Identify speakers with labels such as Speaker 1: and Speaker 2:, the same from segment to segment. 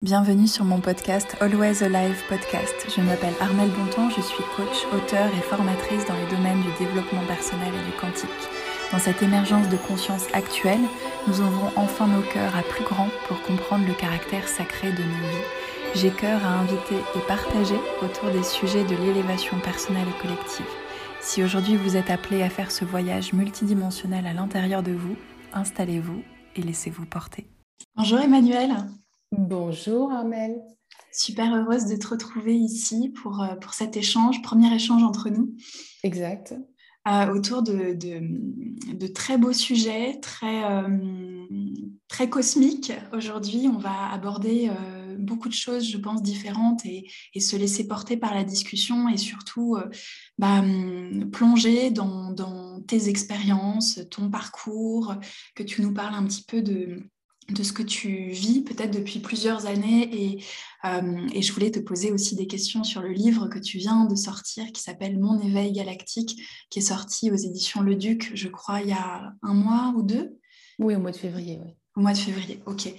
Speaker 1: Bienvenue sur mon podcast Always Alive Podcast. Je m'appelle Armelle Bonton, je suis coach, auteur et formatrice dans les domaines du développement personnel et du quantique. Dans cette émergence de conscience actuelle, nous ouvrons enfin nos cœurs à plus grand pour comprendre le caractère sacré de nos vies. J'ai cœur à inviter et partager autour des sujets de l'élévation personnelle et collective. Si aujourd'hui vous êtes appelé à faire ce voyage multidimensionnel à l'intérieur de vous, installez-vous et laissez-vous porter. Bonjour Emmanuel.
Speaker 2: Bonjour Armel.
Speaker 1: Super heureuse de te retrouver ici pour, euh, pour cet échange, premier échange entre nous.
Speaker 2: Exact.
Speaker 1: Euh, autour de, de, très beaux sujets, très, euh, très cosmiques. Aujourd'hui, on va aborder beaucoup de choses, je pense, différentes et, et, se laisser porter par la discussion et surtout bah, plonger dans, dans tes expériences, ton parcours, que tu nous parles un petit peu de de ce que tu vis peut-être depuis plusieurs années euh, et, je voulais te poser aussi des questions sur le livre que tu viens de sortir qui s'appelle Mon éveil galactique qui est sorti aux éditions Le Duc je crois il y a un mois ou deux
Speaker 2: Oui au mois de février oui.
Speaker 1: Au mois de février, ok.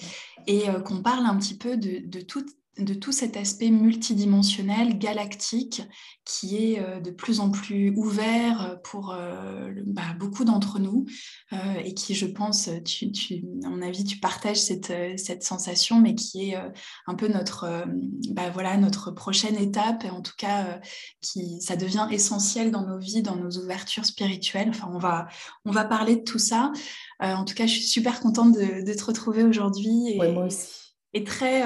Speaker 1: Et euh, qu'on parle un petit peu de, de toute de tout cet aspect multidimensionnel, galactique, qui est euh, de plus en plus ouvert pour euh, bah, beaucoup d'entre nous euh, et qui, je pense, tu, tu, à mon avis, tu partages cette, cette sensation, mais qui est un peu notre, bah, voilà, notre prochaine étape et en tout cas, qui, ça devient essentiel dans nos vies, dans nos ouvertures spirituelles. Enfin, on va, on va parler de tout ça. en tout cas, je suis super contente de, te retrouver aujourd'hui.
Speaker 2: Et, moi aussi.
Speaker 1: Et très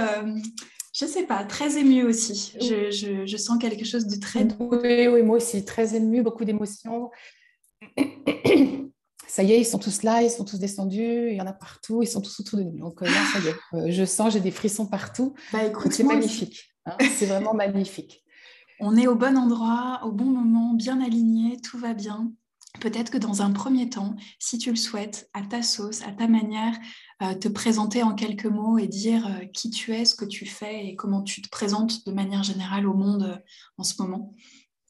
Speaker 1: je sais pas, très émue aussi. Je, je, sens quelque chose de très
Speaker 2: Oui, oui, moi aussi, très émue, beaucoup d'émotions. Ça y est, ils sont tous là, ils sont tous descendus, il y en a partout, ils sont tous autour de nous. Donc euh, là, ça y est, euh, je sens, j'ai des frissons partout. Bah, c'est magnifique. Hein, c'est vraiment magnifique.
Speaker 1: On est au bon endroit, au bon moment, bien aligné, tout va bien. Peut-être que dans un premier temps, si tu le souhaites, à ta sauce, à ta manière, euh, te présenter en quelques mots et dire euh, qui tu es, ce que tu fais et comment tu te présentes de manière générale au monde euh, en ce moment.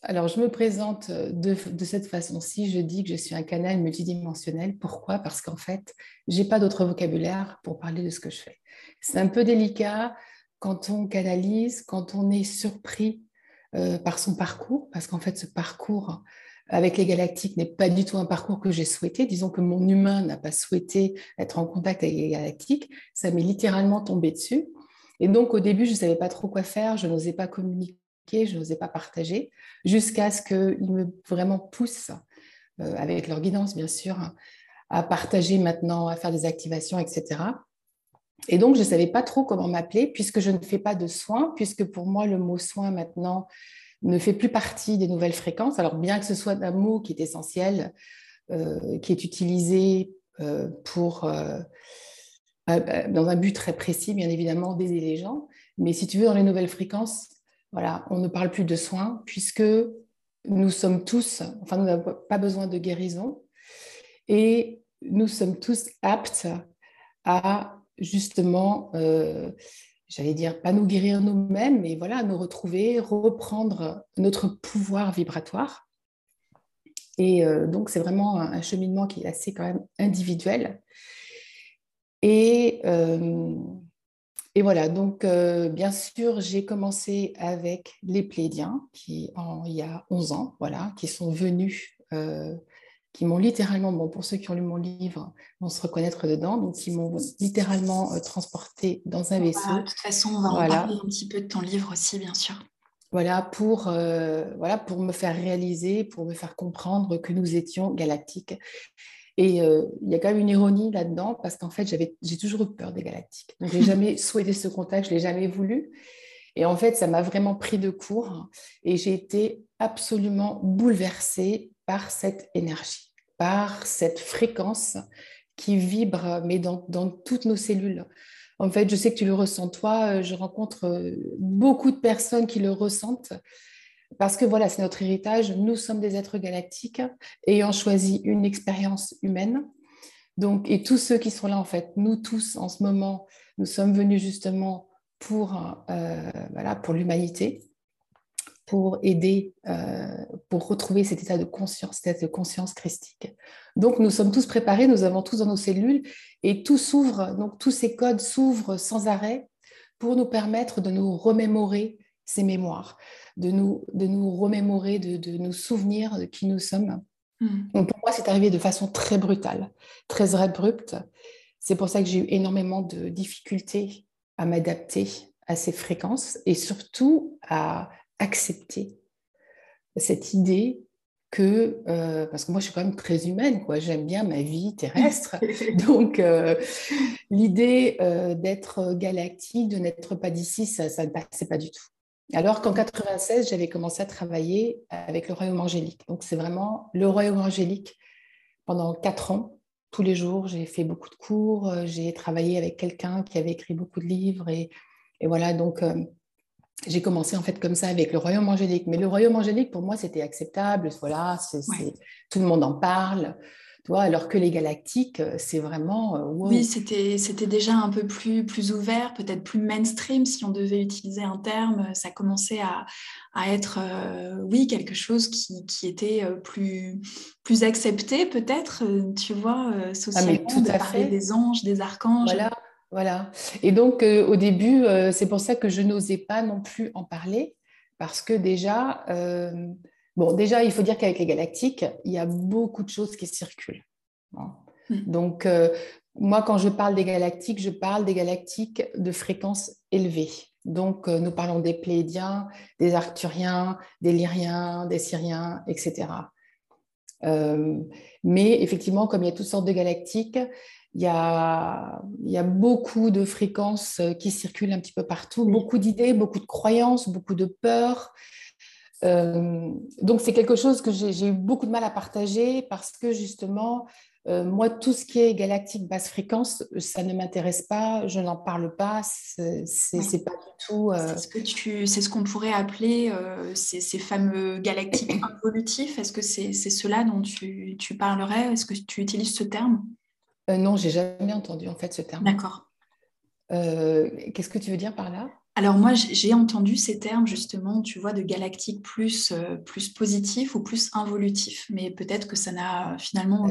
Speaker 2: Alors, je me présente de, cette façon-ci. Je dis que je suis un canal multidimensionnel. Pourquoi? Parce qu'en fait, je n'ai pas d'autre vocabulaire pour parler de ce que je fais. C'est un peu délicat quand on canalise, quand on est surpris par son parcours, parce qu'en fait, ce parcours avec les galactiques n'est pas du tout un parcours que j'ai souhaité. Disons que mon humain n'a pas souhaité être en contact avec les galactiques. Ça m'est littéralement tombé dessus. Et donc, au début, je ne savais pas trop quoi faire. Je n'osais pas communiquer, je n'osais pas partager, jusqu'à ce qu'ils me vraiment poussent, euh, avec leur guidance, bien sûr, à partager maintenant, à faire des activations, etc. Et donc, je ne savais pas trop comment m'appeler, puisque je ne fais pas de soins, puisque pour moi, le mot soin maintenant, ne fait plus partie des nouvelles fréquences. Alors bien que ce soit un mot qui est essentiel, euh, qui est utilisé euh, pour, euh, dans un but très précis, bien évidemment, d'aider les gens, mais si tu veux, dans les nouvelles fréquences, voilà, on ne parle plus de soins puisque nous sommes tous, enfin, nous n'avons pas besoin de guérison et nous sommes tous aptes à justement j'allais dire, pas nous guérir nous-mêmes, mais voilà, nous retrouver, reprendre notre pouvoir vibratoire. Et euh, donc, c'est vraiment un, cheminement qui est assez quand même individuel. Et, euh, et voilà, donc euh, bien sûr, j'ai commencé avec les Plédiens, qui en, il y a 11 ans, voilà, qui sont venus qui m'ont littéralement, bon, pour ceux qui ont lu mon livre, vont se reconnaître dedans, donc ils m'ont littéralement euh, transporté dans un vaisseau.
Speaker 1: de toute façon, on va en parler un petit peu de ton livre aussi, bien sûr.
Speaker 2: Voilà pour, euh, voilà, pour me faire réaliser, pour me faire comprendre que nous étions galactiques. Et euh, il y a quand même une ironie là-dedans, parce qu'en fait, j'ai toujours eu peur des galactiques. Donc, je n'ai jamais souhaité ce contact, je ne l'ai jamais voulu. Et en fait, ça m'a vraiment pris de court et j'ai été absolument bouleversée par cette énergie, par cette fréquence qui vibre, mais dans, toutes nos cellules. En fait, je sais que tu le ressens toi, euh, je rencontre euh, beaucoup de personnes qui le ressentent parce que voilà, c'est notre héritage. Nous sommes des êtres galactiques ayant choisi une expérience humaine. Donc, et tous ceux qui sont là, en fait, nous tous en ce moment, nous sommes venus justement pour, euh, voilà, pour l'humanité pour aider, euh, pour retrouver cet état de conscience, cet état de conscience christique. Donc nous sommes tous préparés, nous avons tous dans nos cellules et tout s'ouvre, donc tous ces codes s'ouvrent sans arrêt pour nous permettre de nous remémorer ces mémoires, de nous, de nous remémorer, de, de nous souvenir de qui nous sommes. Hmm. Donc pour moi, c'est arrivé de façon très brutale, très abrupte. C'est pour ça que j'ai eu énormément de difficultés à m'adapter à ces fréquences et surtout à accepter cette idée que, euh, parce que moi je suis quand même très humaine, quoi. j'aime bien ma vie terrestre, donc euh, l'idée euh, d'être galactique, de n'être pas d'ici, ça, ça ne passait pas du tout. Alors qu'en 96, j'avais commencé à travailler avec le royaume angélique. Donc c'est vraiment le royaume angélique pendant quatre ans. Tous les jours, j'ai fait beaucoup de cours, j'ai travaillé avec quelqu'un qui avait écrit beaucoup de livres et, et voilà, donc j'ai commencé en fait comme ça avec le royaume angélique. Mais le royaume angélique, pour moi, c'était acceptable. Voilà, tout le monde en parle. Toi, alors que les galactiques, euh, c'est vraiment.
Speaker 1: Euh, oui, c'était, déjà un peu plus, plus ouvert, peut-être plus mainstream, si on devait utiliser un terme. Ça commençait à, à être, euh, oui, quelque chose qui, qui, était plus, plus accepté, peut-être, tu vois, socialement, ah, tout de parler des anges, des archanges.
Speaker 2: Voilà. Voilà. Et donc, euh, au début, euh, c'est pour ça que je n'osais pas non plus en parler, parce que déjà, euh, bon, déjà, il faut dire qu'avec les galactiques, il y a beaucoup de choses qui circulent. Hein. Hmm. Donc, moi, quand je parle des galactiques, je parle des galactiques de fréquence élevée. Donc, nous parlons des Pléiadiens, des Arcturiens, des Lyriens, des Syriens, etc. mais effectivement, comme il y a toutes sortes de galactiques, il y, a, il y a beaucoup de fréquences euh, qui circulent un petit peu partout, beaucoup d'idées, beaucoup de croyances, beaucoup de peurs. Euh, donc c'est quelque chose que j'ai eu beaucoup de mal à partager parce que justement, euh, moi, tout ce qui est galactique basse fréquence, ça ne m'intéresse pas, je n'en parle pas, c'est pas du tout.
Speaker 1: C'est ce qu'on pourrait appeler ces, ces, fameux galactiques involutifs. Est-ce que c'est cela dont tu, tu parlerais? Est-ce que tu utilises ce terme?
Speaker 2: Euh, non, j'ai jamais entendu en fait ce terme.
Speaker 1: D'accord.
Speaker 2: Euh, qu'est-ce que tu veux dire par là?
Speaker 1: Alors moi, j'ai entendu ces termes justement, tu vois, de galactique plus, euh, plus positif ou plus involutif, mais peut-être que ça n'a finalement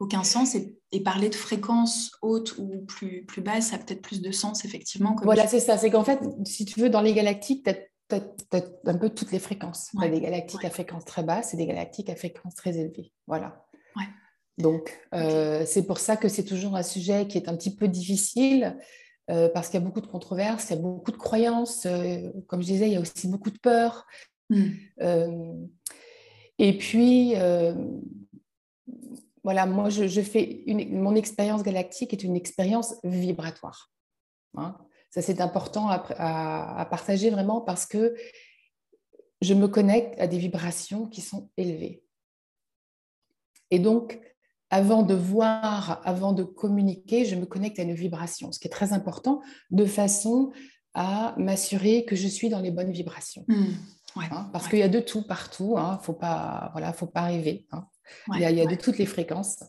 Speaker 1: aucun sens et, parler de fréquence haute ou plus, plus basse, ça a peut-être plus de sens effectivement.
Speaker 2: voilà, c'est ça, c'est qu'en fait, si tu veux, dans les galactiques, tu as, un peu toutes les fréquences. Tu as des galactiques à fréquence très basse et des galactiques à fréquence très élevée. Voilà.
Speaker 1: Ouais.
Speaker 2: Donc, euh, c'est pour ça que c'est toujours un sujet qui est un petit peu difficile, euh, parce qu'il y a beaucoup de controverses, il y a beaucoup de croyances. Euh, comme je disais, il y a aussi beaucoup de peur. Hmm. et puis, voilà, moi, je, fais mon expérience galactique est une expérience vibratoire. Hein. Ça, c'est important à, partager vraiment parce que je me connecte à des vibrations qui sont élevées. Et donc, avant de voir, avant de communiquer, je me connecte à une vibration, ce qui est très important, de façon à m'assurer que je suis dans les bonnes vibrations. Mmh. Hein, parce qu'il y a de tout partout, il hein, ne faut pas, voilà, faut pas rêver. Hein. il y a, de toutes les fréquences.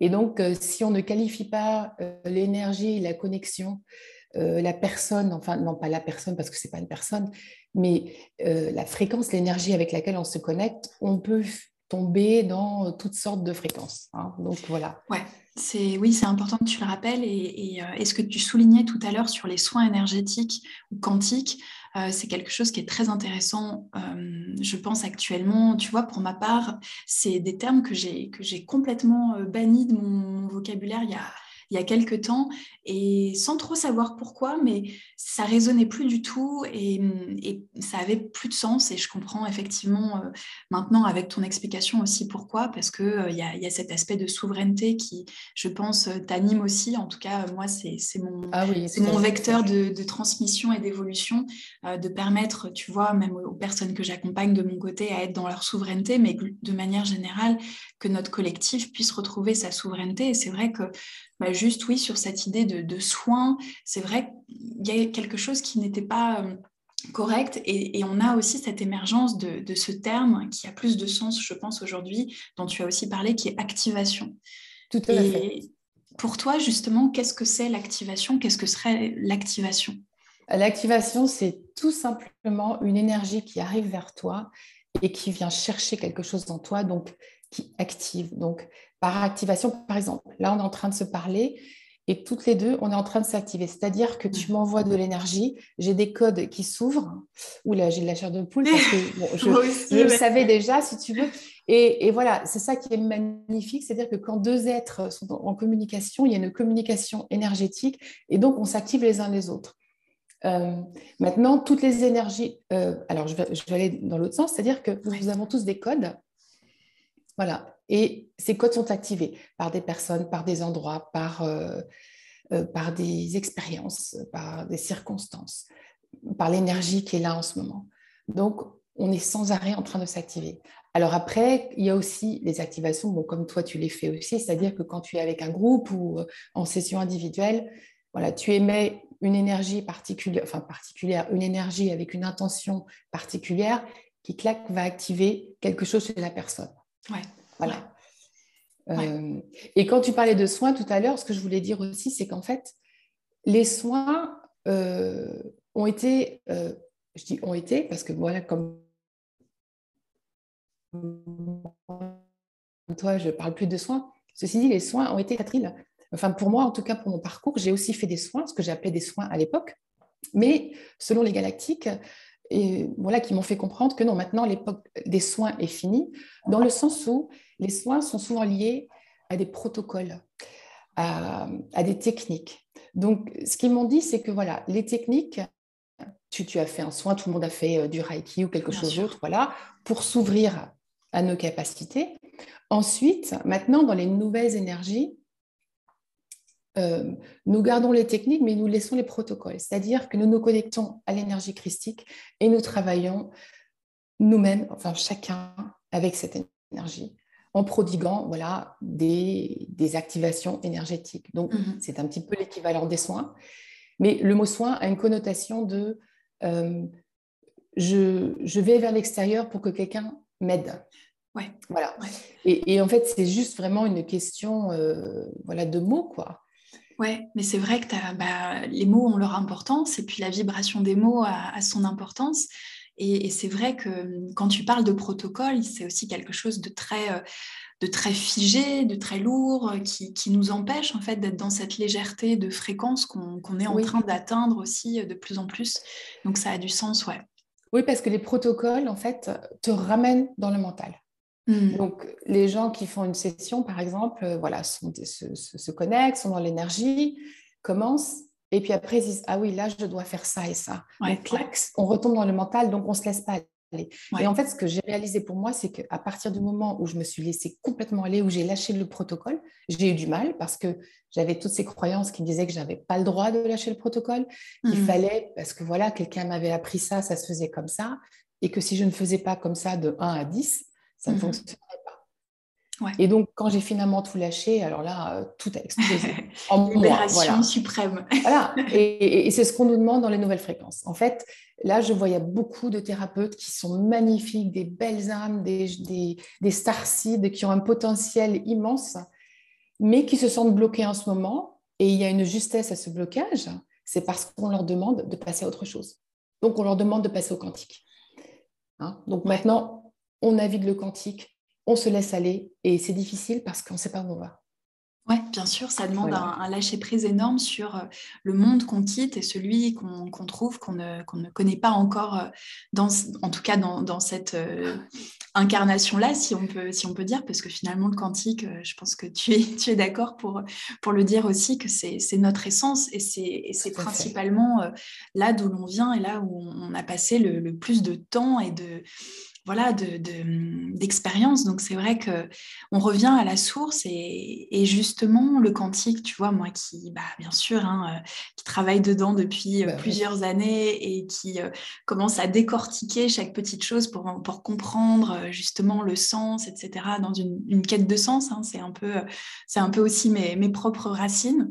Speaker 2: Et donc, euh, si on ne qualifie pas euh, l'énergie, la connexion, euh, la personne, enfin non pas la personne parce que c'est pas une personne, mais la fréquence, l'énergie avec laquelle on se connecte, on peut tomber dans toutes sortes de fréquences. Hein. Donc voilà.
Speaker 1: Ouais. C'est, oui, c'est important que tu le rappelles. Et, euh, ce que tu soulignais tout à l'heure sur les soins énergétiques ou quantiques, euh, c'est quelque chose qui est très intéressant, euh, je pense, actuellement. Tu vois, pour ma part, c'est des termes que j'ai, que j'ai complètement bannis de mon vocabulaire il y a, il y a quelques temps et sans trop savoir pourquoi, mais ça résonnait plus du tout et, ça avait plus de sens et je comprends effectivement euh, maintenant avec ton explication aussi pourquoi, parce qu'il euh, il y, a, cet aspect de souveraineté qui, je pense, euh, t'anime aussi. En tout cas, moi, c'est mon, ah mon vecteur de, transmission et d'évolution, de permettre, tu vois, même aux personnes que j'accompagne de mon côté à être dans leur souveraineté, mais de manière générale, que notre collectif puisse retrouver sa souveraineté. Et c'est vrai que bah, juste, oui, sur cette idée de, soins, c'est vrai qu'il y a quelque chose qui n'était pas euh, correct et, on a aussi cette émergence de, ce terme qui a plus de sens, je pense, aujourd'hui, dont tu as aussi parlé, qui est activation.
Speaker 2: Tout à et fait.
Speaker 1: Pour toi, justement, qu'est-ce que c'est l'activation? Qu'est-ce que serait l'activation?
Speaker 2: L'activation, c'est tout simplement une énergie qui arrive vers toi et qui vient chercher quelque chose dans toi. Donc, qui active. Donc, par activation, par exemple, là, on est en train de se parler et toutes les deux, on est en train de s'activer. C'est-à-dire que tu m'envoies de l'énergie, j'ai des codes qui s'ouvrent. Oula, j'ai de la chair de poule parce que je, le savais déjà, si tu veux. Et, voilà, c'est ça qui est magnifique, c'est-à-dire que quand deux êtres sont en, communication, il y a une communication énergétique et donc on s'active les uns les autres. Euh, maintenant, toutes les énergies, euh, alors je vais, je vais, aller dans l'autre sens, c'est-à-dire que nous avons tous des codes. Voilà, et ces codes sont activés par des personnes, par des endroits, par, euh, euh, par des expériences, par des circonstances, par l'énergie qui est là en ce moment. Donc, on est sans arrêt en train de s'activer. Alors après, il y a aussi les activations, bon, comme toi tu les fais aussi, c'est-à-dire que quand tu es avec un groupe ou euh, en session individuelle, voilà, tu émets une énergie particulière, enfin particulière, une énergie avec une intention particulière qui claque va activer quelque chose chez la personne.
Speaker 1: Ouais.
Speaker 2: Voilà. Euh, et quand tu parlais de soins tout à l'heure, ce que je voulais dire aussi, c'est qu'en fait, les soins euh, ont été, euh, je dis ont été, parce que voilà, comme toi, je parle plus de soins. Ceci dit, les soins ont été, Catherine, enfin pour moi, en tout cas pour mon parcours, j'ai aussi fait des soins, ce que j'appelais des soins à l'époque. Mais selon les galactiques, et voilà, qui m'ont fait comprendre que non, maintenant l'époque des soins est finie, dans le sens où les soins sont souvent liés à des protocoles, à, des techniques. Donc, ce qu'ils m'ont dit, c'est que voilà, les techniques, tu, as fait un soin, tout le monde a fait euh, du Reiki ou quelque chose d'autre, voilà, pour s'ouvrir à nos capacités. Ensuite, maintenant, dans les nouvelles énergies, euh, nous gardons les techniques, mais nous laissons les protocoles. C'est-à-dire que nous nous connectons à l'énergie christique et nous travaillons nous-mêmes, enfin chacun, avec cette énergie en prodiguant voilà, des, activations énergétiques. Donc, mhm. c'est un petit peu l'équivalent des soins. Mais le mot soin a une connotation de euh, je, vais vers l'extérieur pour que quelqu'un m'aide.
Speaker 1: Ouais.
Speaker 2: Voilà. Et, en fait, c'est juste vraiment une question euh, voilà, de mots, quoi.
Speaker 1: Ouais, mais c'est vrai que bah, les mots ont leur importance et puis la vibration des mots a son importance. Et, c'est vrai que hum, quand tu parles de protocole, c'est aussi quelque chose de très, euh, de très figé, de très lourd, euh, qui, qui nous empêche en fait d'être dans cette légèreté de fréquence qu'on est en train d'atteindre aussi euh, de plus en plus. Donc ça a du sens, ouais.
Speaker 2: Oui, parce que les protocoles, en fait, te ramènent dans le mental. Mmh. Donc, les gens qui font une session, par exemple, voilà, se, se, se, connectent, sont dans l'énergie, commencent et puis après, ils disent Ah oui, là, je dois faire ça et ça. on retombe dans le mental, donc on ne se laisse pas aller. Et en fait, ce que j'ai réalisé pour moi, c'est qu'à partir du moment où je me suis laissée complètement aller, où j'ai lâché le protocole, j'ai eu du mal parce que j'avais toutes ces croyances qui me disaient que je n'avais pas le droit de lâcher le protocole, qu'il mmh. fallait, parce que voilà, quelqu'un m'avait appris ça, ça se faisait comme ça, et que si je ne faisais pas comme ça de 1 à 10, ça ne mmh fonctionnerait et donc, quand j'ai finalement tout lâché, alors là, euh, tout a explosé.
Speaker 1: en Libération suprême.
Speaker 2: voilà. Et, c'est ce qu'on nous demande dans les nouvelles fréquences. En fait, là, je vois, il y a beaucoup de thérapeutes qui sont magnifiques, des belles âmes, des, des, des starcides qui ont un potentiel immense, mais qui se sentent bloqués en ce moment. Et il y a une justesse à ce blocage, c'est parce qu'on leur demande de passer à autre chose. Donc, on leur demande de passer au quantique. Hein? Donc, maintenant, on navigue le quantique on se laisse aller et c'est difficile parce qu'on ne sait pas où on va.
Speaker 1: Oui, bien sûr, ça demande un, lâcher-prise énorme sur euh, le monde qu'on quitte et celui qu'on trouve, qu'on ne, ne, connaît pas encore, euh, dans, en tout cas dans, cette euh, incarnation-là, si, on peut, si on peut dire, parce que finalement, le quantique, je pense que tu es, tu es d'accord pour, pour le dire aussi, que c'est notre essence et c'est principalement là d'où l'on vient et là où on a passé le plus de temps et de, voilà, d'expérience. De, Donc c'est vrai que on revient à la source et, justement le quantique, tu vois, moi qui, bah, bien sûr, hein, euh, qui travaille dedans depuis euh, bah plusieurs années et qui euh, commence à décortiquer chaque petite chose pour, pour comprendre justement le sens, etc. Dans une, quête de sens, hein. c'est un peu, un peu aussi mes, mes propres racines.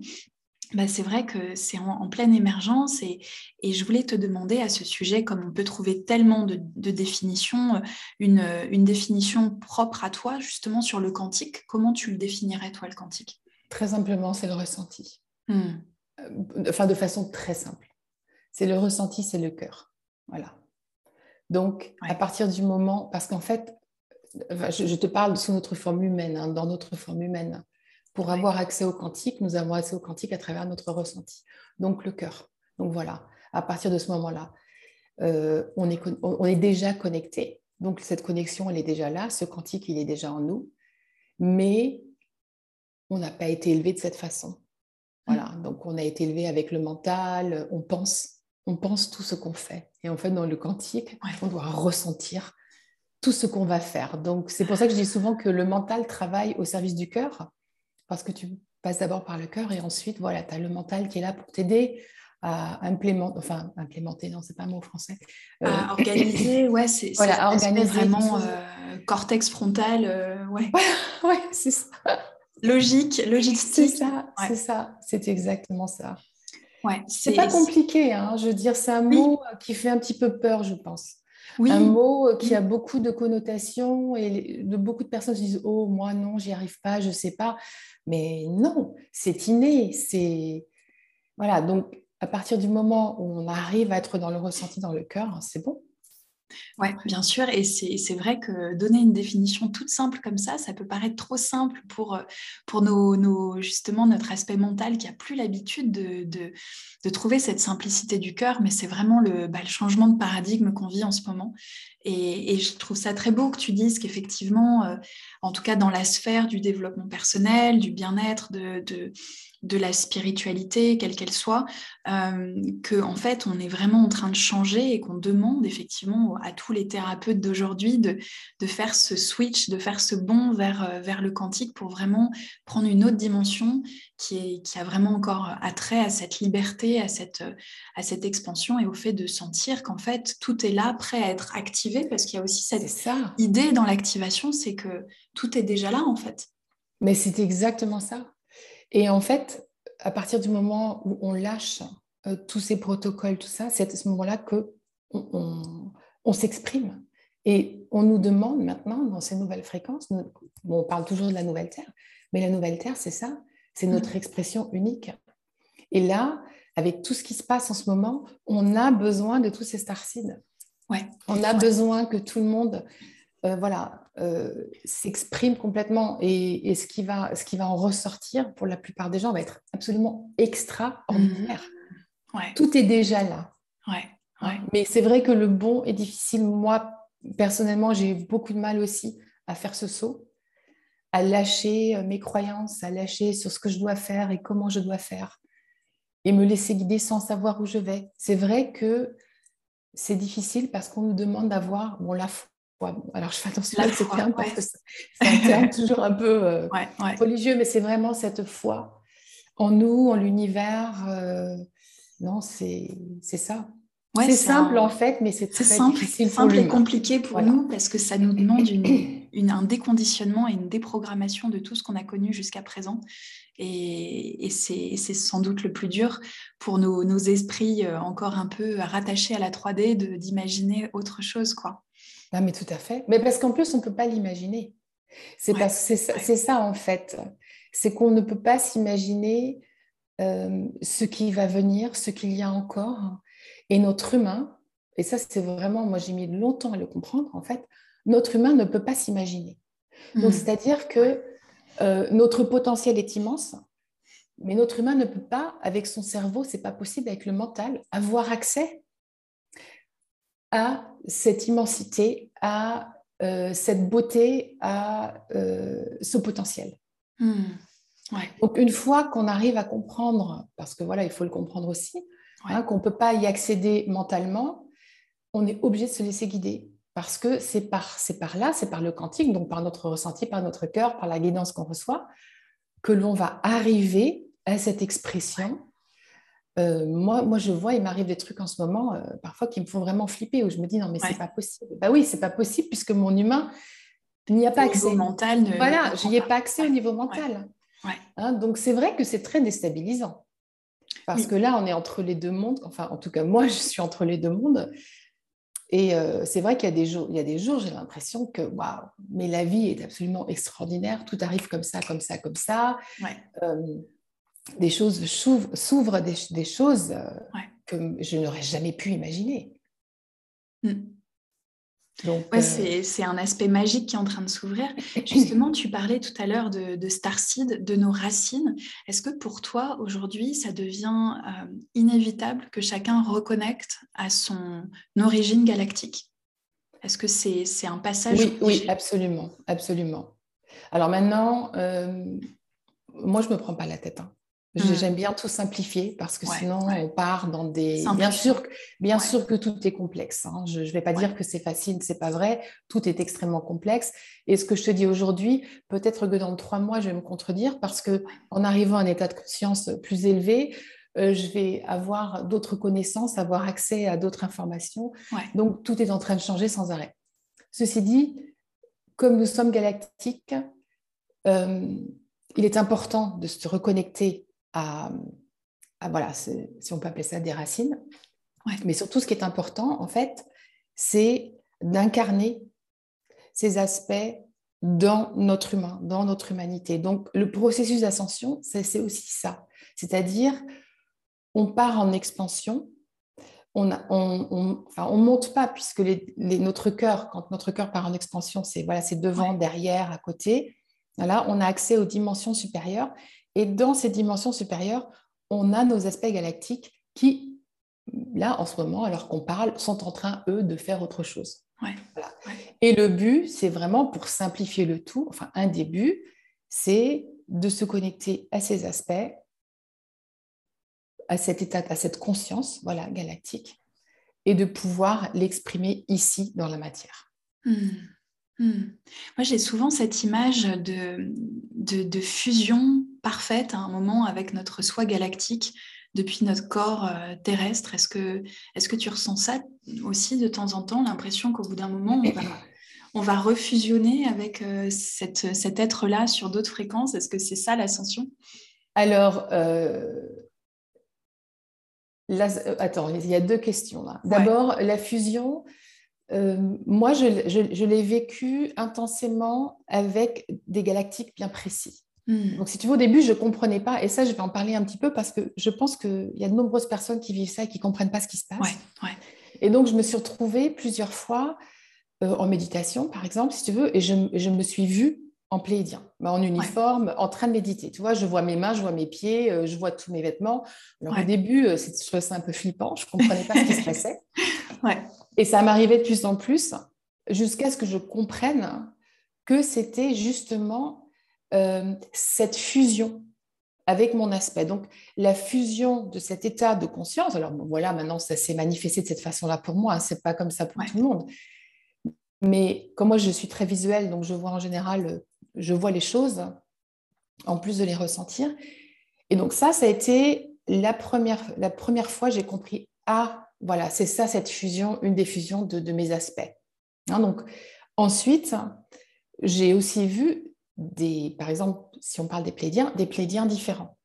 Speaker 1: Bah, c'est vrai que c'est en, pleine émergence et, je voulais te demander à ce sujet, comme on peut trouver tellement de, définitions, euh, une, définition propre à toi justement sur le quantique. Comment tu le définirais toi le quantique?
Speaker 2: Très simplement, c'est le ressenti. Hmm. Euh, enfin, de façon très simple. C'est le ressenti, c'est le cœur. Voilà. Donc, à partir du moment, parce qu'en fait, je, te parle sous notre forme humaine, hein, dans notre forme humaine, Pour avoir accès au quantique, nous avons accès au quantique à travers notre ressenti, donc le cœur. Donc voilà, à partir de ce moment-là, euh, on, est, on est déjà connecté. Donc cette connexion, elle est déjà là, ce quantique, il est déjà en nous, mais on n'a pas été élevé de cette façon. Voilà, mm. donc on a été élevé avec le mental, on pense, on pense tout ce qu'on fait. Et en fait, dans le quantique, on doit ressentir tout ce qu'on va faire. Donc c'est pour ça que je dis souvent que le mental travaille au service du cœur, parce que tu passes d'abord par le cœur et ensuite, voilà, tu as le mental qui est là pour t'aider à implémenter, enfin implémenter, non, c'est pas un mot français.
Speaker 1: Euh, à organiser, ouais, c'est voilà, organiser vraiment euh, cortex frontal, euh, ouais.
Speaker 2: ouais, c'est ça.
Speaker 1: Logique, logistique.
Speaker 2: C'est ça, c'est ça, c'est exactement ça. Ouais, c'est pas compliqué, hein, je veux dire, c'est un mot qui fait un petit peu peur, je pense. Oui. Un mot qui a beaucoup de connotations et de beaucoup de personnes se disent Oh, moi, non, j'y arrive pas, je sais pas. Mais non, c'est inné. C'est. Voilà, donc à partir du moment où on arrive à être dans le ressenti, dans le cœur, c'est bon.
Speaker 1: Oui, bien sûr. Et c'est vrai que donner une définition toute simple comme ça, ça peut paraître trop simple pour, pour nos, justement notre aspect mental qui a plus l'habitude de, de, trouver cette simplicité du cœur. Mais c'est vraiment le, bah, le, changement de paradigme qu'on vit en ce moment. Et, et, je trouve ça très beau que tu dises qu'effectivement, euh, en tout cas dans la sphère du développement personnel, du bien-être, de, la spiritualité, quelle qu'elle soit, euh, qu'en fait, on est vraiment en train de changer et qu'on demande effectivement à tous les thérapeutes d'aujourd'hui de, de, faire ce switch, de faire ce bond vers, euh, vers le quantique pour vraiment prendre une autre dimension qui, est, qui a vraiment encore attrait à cette liberté, à cette, à cette expansion et au fait de sentir qu'en fait, tout est là, prêt à être activé, parce qu'il y a aussi cette idée dans l'activation, c'est que tout est déjà là, en fait.
Speaker 2: Mais c'est exactement ça. Et en fait, à partir du moment où on lâche euh, tous ces protocoles, tout ça, c'est à ce moment-là que on, s'exprime. Et on nous demande maintenant, dans ces nouvelles fréquences, on parle toujours de la nouvelle Terre, mais la nouvelle Terre, c'est ça, c'est notre expression unique. Et là, avec tout ce qui se passe en ce moment, on a besoin de tous ces starseeds. Ouais. On a besoin que tout le monde euh, voilà, euh, s'exprime complètement et, ce, qui va, ce qui va en ressortir pour la plupart des gens va être absolument extraordinaire. Mhm. Tout est déjà là. Ouais. Mais c'est vrai que le bon est difficile. Moi, personnellement, j'ai eu beaucoup de mal aussi à faire ce saut, à lâcher euh, mes croyances, à lâcher sur ce que je dois faire et comment je dois faire et me laisser guider sans savoir où je vais. C'est vrai que c'est difficile parce qu'on nous demande d'avoir bon, la foi alors, je fais attention à ce terme parce que c'est un terme toujours un peu euh, religieux, mais c'est vraiment cette foi en nous, en l'univers. Euh, non, c'est ça. c'est simple en fait, mais c'est très
Speaker 1: simple,
Speaker 2: difficile
Speaker 1: simple et compliqué pour nous parce que ça nous demande une, un déconditionnement et une déprogrammation de tout ce qu'on a connu jusqu'à présent. Et, et c'est sans doute le plus dur pour nos, nos, esprits euh, encore un peu rattachés à la 3D d'imaginer autre chose. quoi.
Speaker 2: Ah, mais tout à fait. Mais parce qu'en plus, on ne peut pas l'imaginer. C'est ça, en fait. C'est qu'on ne peut pas s'imaginer euh, ce qui va venir, ce qu'il y a encore. Et notre humain, et ça c'est vraiment, moi j'ai mis longtemps à le comprendre, en fait, notre humain ne peut pas s'imaginer. Donc hmm. c'est-à-dire que euh, notre potentiel est immense, mais notre humain ne peut pas, avec son cerveau, c'est pas possible, avec le mental, avoir accès à cette immensité, à euh, cette beauté, à euh, ce potentiel. Hmm. Donc une fois qu'on arrive à comprendre, parce que voilà, il faut le comprendre aussi, hein, qu'on ne peut pas y accéder mentalement, on est obligé de se laisser guider. Parce que c'est par, par là, c'est par le quantique, donc par notre ressenti, par notre cœur, par la guidance qu'on reçoit, que l'on va arriver à cette expression euh, moi, moi, je vois, il m'arrive des trucs en ce moment, euh, parfois, qui me font vraiment flipper, où je me dis, non, mais c'est pas possible. Bah oui, c'est pas possible, puisque mon humain n'y a pas accès.
Speaker 1: Niveau mental.
Speaker 2: Ne, voilà, je n'y ai pas accès au niveau mental. Hein, donc, c'est vrai que c'est très déstabilisant. Parce que là, on est entre les deux mondes. Enfin, en tout cas, moi, je suis entre les deux mondes. Et euh, c'est vrai qu'il y a des jours, il y a des jours, j'ai l'impression que waouh, mais la vie est absolument extraordinaire. Tout arrive comme ça, comme ça, comme ça des choses s'ouvrent des, choses euh, que je n'aurais jamais pu imaginer.
Speaker 1: Hmm. Donc, ouais, euh, c'est un aspect magique qui est en train de s'ouvrir. Justement, tu parlais tout à l'heure de, de Starseed, de nos racines. Est-ce que pour toi, aujourd'hui, ça devient euh, inévitable que chacun reconnecte à son origine galactique? Est-ce que c'est un passage
Speaker 2: Oui, oui, absolument, absolument. Alors maintenant, euh, moi, je ne me prends pas la tête. Hein. Mmh. J'aime bien tout simplifier parce que sinon on part dans des. Bien sûr, bien sûr que tout est complexe. Hein. Je ne vais pas dire que c'est facile, c'est pas vrai. Tout est extrêmement complexe. Et ce que je te dis aujourd'hui, peut-être que dans trois mois je vais me contredire parce que en arrivant à un état de conscience plus élevé, euh, je vais avoir d'autres connaissances, avoir accès à d'autres informations. Donc tout est en train de changer sans arrêt. Ceci dit, comme nous sommes galactiques, euh, il est important de se reconnecter à, voilà, si on peut appeler ça des racines. Mais surtout, ce qui est important, en fait, c'est d'incarner ces aspects dans notre humain, dans notre humanité. Donc, le processus d'ascension, c'est aussi ça. C'est-à-dire, on part en expansion, on ne on, monte pas, puisque les, notre cœur, quand notre cœur part en expansion, c'est voilà, devant, derrière, à côté. Voilà, on a accès aux dimensions supérieures. Et dans ces dimensions supérieures, on a nos aspects galactiques qui, là, en ce moment, alors qu'on parle, sont en train, eux, de faire autre chose. Et le but, c'est vraiment pour simplifier le tout, enfin, un des buts, c'est de se connecter à ces aspects, à cet état, à cette conscience voilà, galactique, et de pouvoir l'exprimer ici dans la matière.
Speaker 1: Hmm. Hmm. Moi, j'ai souvent cette image de, de, fusion parfaite à un moment avec notre soi galactique depuis notre corps euh, terrestre. Est-ce que, est que tu ressens ça aussi de temps en temps, l'impression qu'au bout d'un moment, on va, on va refusionner avec euh, cette, cet être-là sur d'autres fréquences? Est-ce que c'est ça l'ascension?
Speaker 2: Alors, euh, attends, il y a deux questions là. D'abord, la fusion, euh, moi, je, l'ai vécu intensément avec des galactiques bien précis. Hmm. Donc, si tu veux, au début, je ne comprenais pas. Et ça, je vais en parler un petit peu parce que je pense qu'il y a de nombreuses personnes qui vivent ça et qui ne comprennent pas ce qui se passe. Et donc, je me suis retrouvée plusieurs fois euh, en méditation, par exemple, si tu veux, et je, me suis vue en pléidien, bah, en uniforme, en train de méditer. Tu vois, je vois mes mains, je vois mes pieds, euh, je vois tous mes vêtements. Alors, au début, je trouvais ça un peu flippant. Je ne comprenais pas ce qui se passait. Ouais. Et ça m'arrivait de plus en plus jusqu'à ce que je comprenne que c'était justement euh, cette fusion avec mon aspect. Donc, la fusion de cet état de conscience, alors voilà, maintenant, ça s'est manifesté de cette façon-là pour moi, hein, c'est pas comme ça pour tout le monde. Mais comme moi, je suis très visuelle, donc je vois en général, je vois les choses en plus de les ressentir. Et donc ça, ça a été la première, la première fois j'ai compris, ah, voilà, c'est ça cette fusion, une des fusions de, mes aspects. Hein, donc, ensuite, j'ai aussi vu des, par exemple, si on parle des plédiens, des plédiens différents.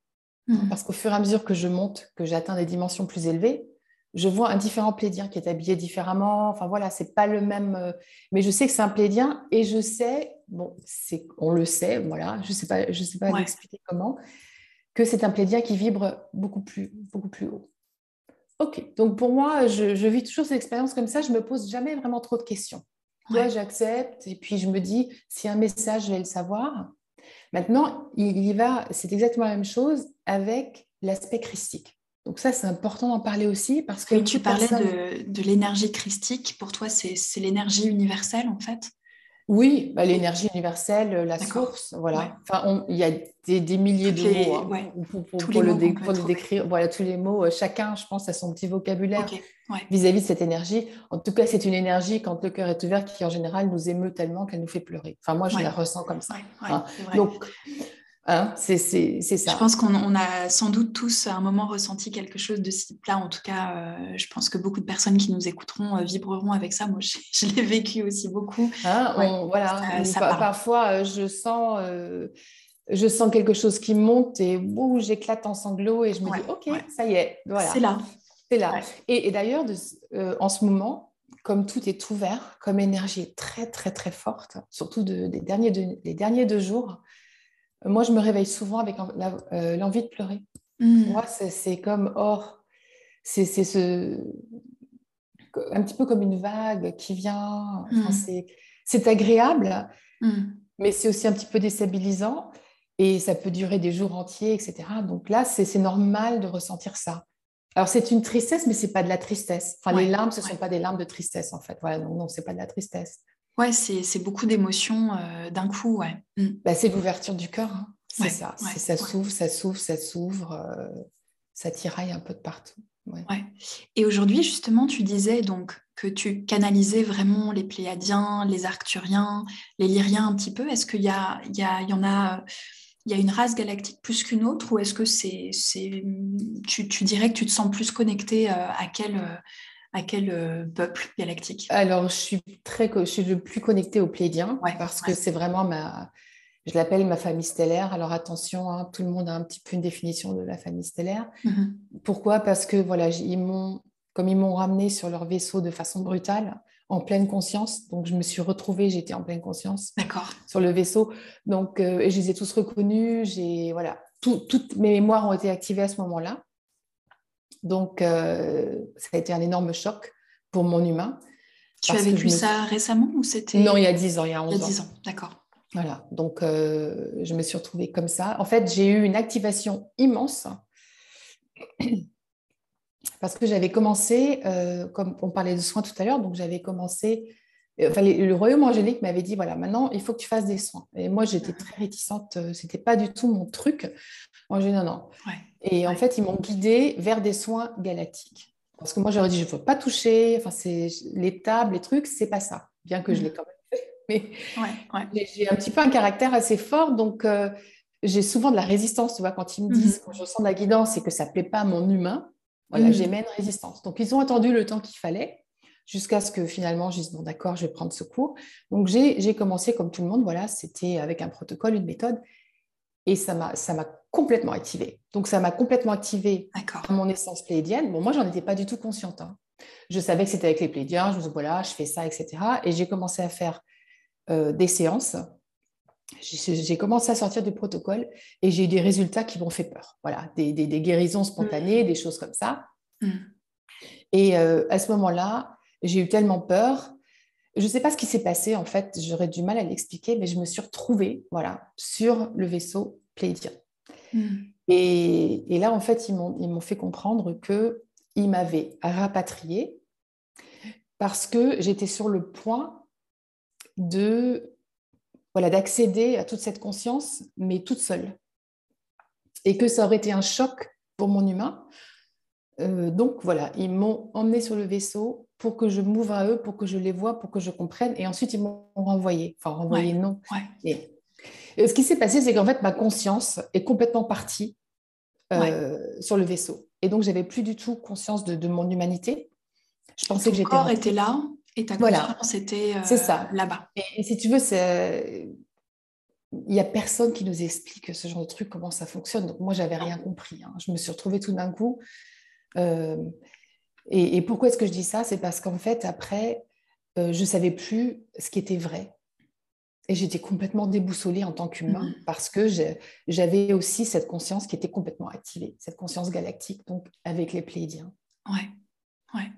Speaker 2: Mmh. Parce qu'au fur et à mesure que je monte, que j'atteins des dimensions plus élevées, je vois un différent plédien qui est habillé différemment. Enfin voilà, c'est pas le même. Euh, mais je sais que c'est un plédien et je sais, bon, c'est, on le sait, voilà, je sais pas, je sais pas expliquer comment, que c'est un plédien qui vibre beaucoup plus, beaucoup plus haut. Ok, donc pour moi, je, vis toujours ces expériences comme ça, je me pose jamais vraiment trop de questions. Moi, j'accepte et puis je me dis, si un message, je vais le savoir. Maintenant, il y va, c'est exactement la même chose avec l'aspect christique. Donc ça, c'est important d'en parler aussi parce que...
Speaker 1: tu parlais de, de l'énergie christique. Pour toi, c'est l'énergie universelle, en fait?
Speaker 2: Oui, bah, l'énergie universelle, la source, voilà. Enfin, il y a des, milliers de mots hein, pour, le, décrire. Voilà, tous les mots. Euh, chacun, je pense, a son petit vocabulaire vis-à-vis de cette énergie. En tout cas, c'est une énergie, quand le cœur est ouvert, qui en général nous émeut tellement qu'elle nous fait pleurer. Enfin, moi, je la ressens comme ça. Hein. Donc, Hein, c'est ça.
Speaker 1: Je pense qu'on a sans doute tous à un moment ressenti quelque chose de ce type-là. En tout cas, euh, je pense que beaucoup de personnes qui nous écouteront euh, vibreront avec ça. Moi, je, l'ai vécu aussi beaucoup.
Speaker 2: Hein, voilà. parfois, euh, je sens, je sens quelque chose qui monte et j'éclate en sanglots et je me dis, OK, ça y est. Voilà.
Speaker 1: C'est là.
Speaker 2: C'est là. Et, d'ailleurs, en ce moment, comme tout est ouvert, comme énergie est très, très, très forte, surtout des, derniers des derniers deux jours, moi, je me réveille souvent avec euh, l'envie de pleurer. Hmm. Moi, c'est comme, or, c'est ce... un petit peu comme une vague qui vient. Mm. C'est agréable, mm. mais c'est aussi un petit peu déstabilisant. Et ça peut durer des jours entiers, etc. Donc là, c'est normal de ressentir ça. Alors, c'est une tristesse, mais ce n'est pas de la tristesse. Enfin, les larmes, ce ne sont pas des larmes de tristesse, en fait. Voilà, non, non, ce n'est pas de la tristesse.
Speaker 1: Ouais, c'est beaucoup d'émotions euh, d'un coup, ouais.
Speaker 2: Mm. Bah, c'est l'ouverture du cœur, hein. c'est ça. ça s'ouvre, ça s'ouvre, ça s'ouvre, euh, ça tiraille un peu de partout.
Speaker 1: Ouais. Et aujourd'hui, justement, tu disais donc que tu canalisais vraiment les Pléiadiens, les Arcturiens, les Lyriens un petit peu. Est-ce qu'il y, a, il y, a, y en a il y a une race galactique plus qu'une autre ou est-ce que c'est, c'est tu, tu, dirais que tu te sens plus connecté euh, à quel, euh, à quel euh, peuple galactique?
Speaker 2: Alors, je suis, très, je suis le plus connecté aux Pléiadiens parce que c'est vraiment ma, je l'appelle ma famille stellaire. Alors attention, hein, tout le monde a un petit peu une définition de la famille stellaire. Mm-hmm. Pourquoi? Parce que voilà, ils m'ont, comme ils m'ont ramené sur leur vaisseau de façon brutale, en pleine conscience. Donc, je me suis retrouvée, j'étais en pleine conscience sur le vaisseau. Donc, euh, et je les ai tous reconnus. J'ai, voilà, toutes mes mémoires ont été activées à ce moment-là. Donc, euh, ça a été un énorme choc pour mon humain.
Speaker 1: Tu as vécu ça récemment ou c'était
Speaker 2: Non, il y a 10 ans, il y a 11 ans.
Speaker 1: Il y a 10 ans, d'accord.
Speaker 2: Voilà, donc euh, je me suis retrouvée comme ça. En fait, j'ai eu une activation immense parce que j'avais commencé, euh, comme on parlait de soins tout à l'heure, donc j'avais commencé, enfin, le royaume angélique m'avait dit, voilà, maintenant, il faut que tu fasses des soins. Et moi, j'étais très réticente, c'était pas du tout mon truc. Moi, j'ai non, non. Et en fait, ils m'ont guidée vers des soins galactiques. Parce que moi, j'aurais dit, je ne veux pas toucher, enfin, c'est les tables, les trucs, c'est pas ça, bien que je l'ai quand même fait. Mais j'ai un petit peu un caractère assez fort, donc j'ai souvent de la résistance, tu vois, quand ils me disent, mhm. quand je ressens de la guidance et que ça ne plaît pas à mon humain, voilà, mm. j'émets une résistance. Donc, ils ont attendu le temps qu'il fallait jusqu'à ce que finalement, je dise, bon, d'accord, je vais prendre ce cours. Donc, j'ai commencé comme tout le monde, voilà, c'était avec un protocole, une méthode, et ça m'a complètement activé. Donc, ça m'a complètement activé à mon essence pléidienne. Bon, moi, j'en étais pas du tout consciente. Hein. Je savais que c'était avec les pléidiens, je me disais, voilà, je fais ça, etc. Et j'ai commencé à faire euh, des séances j'ai commencé à sortir du protocole et j'ai eu des résultats qui m'ont fait peur. Voilà, des, guérisons spontanées, mmh. des choses comme ça. Mmh. Et euh, à ce moment-là, j'ai eu tellement peur. Je ne sais pas ce qui s'est passé, en fait, j'aurais du mal à l'expliquer, mais je me suis retrouvée voilà, sur le vaisseau Pléidien. Mmh. Et, et, là, en fait, ils m'ont fait comprendre qu'ils m'avaient rapatriée parce que j'étais sur le point de voilà, d'accéder à toute cette conscience, mais toute seule. Et que ça aurait été un choc pour mon humain. Euh, donc voilà, ils m'ont emmené sur le vaisseau pour que je m'ouvre à eux, pour que je les vois, pour que je comprenne. Et ensuite, ils m'ont renvoyé. Enfin, renvoyé, non. Et, ce qui s'est passé, c'est qu'en fait, ma conscience est complètement partie euh, sur le vaisseau. Et donc, j'avais plus du tout conscience de, mon humanité.
Speaker 1: Je pensais que j'étais. corps était là, et ta voilà. c'était
Speaker 2: euh,
Speaker 1: là-bas.
Speaker 2: Et, si tu veux, il n'y a personne qui nous explique ce genre de truc, comment ça fonctionne. Donc moi, j'avais rien compris. Hein. Je me suis retrouvée tout d'un coup. Euh, et, pourquoi est-ce que je dis ça? C'est parce qu'en fait, après, euh, je ne savais plus ce qui était vrai. Et j'étais complètement déboussolée en tant qu'humain mm-hmm. parce que j'avais aussi cette conscience qui était complètement activée, cette conscience galactique, donc avec les Pléidiens.
Speaker 1: Ouais, ouais.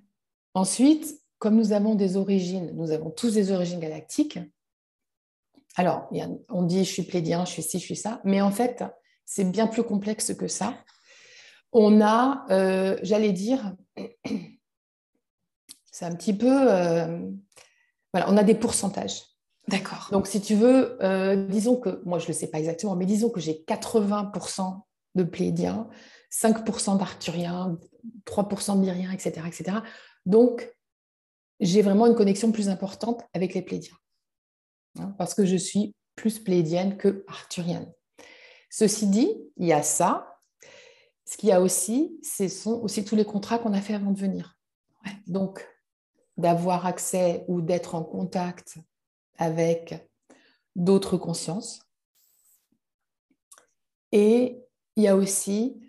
Speaker 2: Ensuite, comme nous avons des origines, nous avons tous des origines galactiques. Alors, on dit je suis plédien, je suis ci, je suis ça, mais en fait, c'est bien plus complexe que ça. On a, euh, j'allais dire, c'est un petit peu, euh, voilà, on a des pourcentages.
Speaker 1: D'accord.
Speaker 2: Donc, si tu veux, euh, disons que, moi je ne le sais pas exactement, mais disons que j'ai 80% de plédiens, 5% d'arthuriens, 3% de lyriens, etc., etc. Donc, j'ai vraiment une connexion plus importante avec les plédiens. Hein, parce que je suis plus plédienne que arthurienne. Ceci dit, il y a ça. Ce qu'il y a aussi, ce sont aussi tous les contrats qu'on a fait avant de venir. Donc, d'avoir accès ou d'être en contact avec d'autres consciences. Et il y a aussi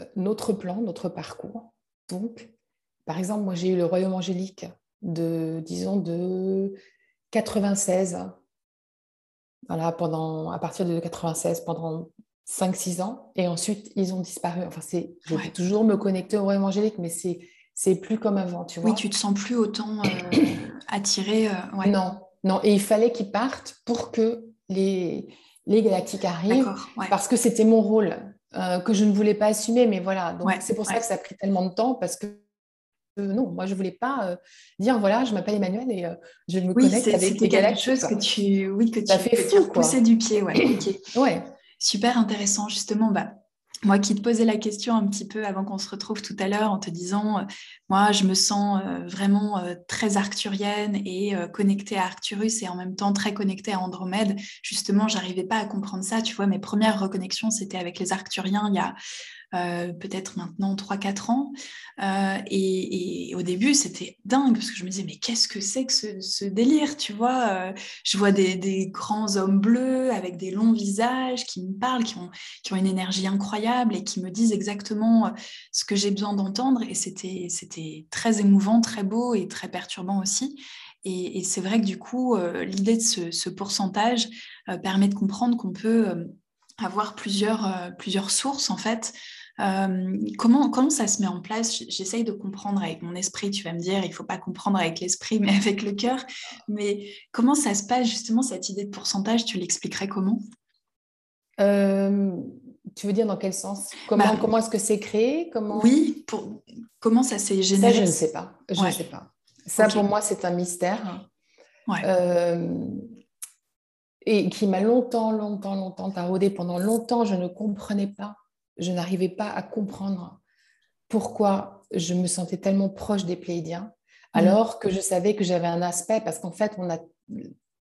Speaker 2: euh, notre plan, notre parcours. Donc, par exemple, moi, j'ai eu le royaume angélique de, disons, de 96. Voilà, pendant, à partir de 96, pendant 5-6 ans. Et ensuite, ils ont disparu. Enfin, c'est, je toujours me connecter au royaume angélique, mais c'est c'est plus comme avant, tu vois.
Speaker 1: Oui, tu te sens plus autant attiré.
Speaker 2: Non, non. Et il fallait qu'ils partent pour que les, les galactiques arrivent, parce que c'était mon rôle. que je ne voulais pas assumer, mais voilà. Donc c'est pour ça que ça a pris tellement de temps parce que non, moi je voulais pas euh, dire voilà, je m'appelle Emmanuel et euh, je me
Speaker 1: oui,
Speaker 2: connecte avec les
Speaker 1: quelque chose que tu, oui, que tu, fait que du pied, ouais.
Speaker 2: ouais.
Speaker 1: Super intéressant justement. Bah, moi qui te posais la question un petit peu avant qu'on se retrouve tout à l'heure en te disant, euh, moi je me sens vraiment très arcturienne et connectée à Arcturus et en même temps très connectée à Andromède. Justement, j'arrivais pas à comprendre ça. Tu vois, mes premières reconnexions, c'était avec les Arcturiens il y a euh, peut-être maintenant 3-4 ans. Euh, et, au début, c'était dingue parce que je me disais, mais qu'est-ce que c'est que ce, délire, tu vois euh, Je vois des, grands hommes bleus avec des longs visages qui me parlent, qui ont, qui ont une énergie incroyable et qui me disent exactement ce que j'ai besoin d'entendre. Et c'était, très émouvant, très beau et très perturbant aussi. Et, c'est vrai que du coup, l'idée de ce, ce pourcentage permet de comprendre qu'on peut avoir plusieurs, plusieurs sources en fait euh, comment, comment ça se met en place? J'essaye de comprendre avec mon esprit, tu vas me dire, il ne faut pas comprendre avec l'esprit, mais avec le cœur. Mais comment ça se passe justement, cette idée de pourcentage? Tu l'expliquerais comment?
Speaker 2: Euh, Tu veux dire dans quel sens? Comment, bah, comment est-ce que c'est créé? Comment...
Speaker 1: Oui, pour... comment ça s'est généré
Speaker 2: Ça, je ne sais pas. Je ne sais pas. Ça, pour moi, c'est un mystère. Euh, et qui m'a longtemps, longtemps, longtemps taraudé. Pendant longtemps, je ne comprenais pas je n'arrivais pas à comprendre pourquoi je me sentais tellement proche des Pléidiens, mm. alors que je savais que j'avais un aspect, parce qu'en fait, on a,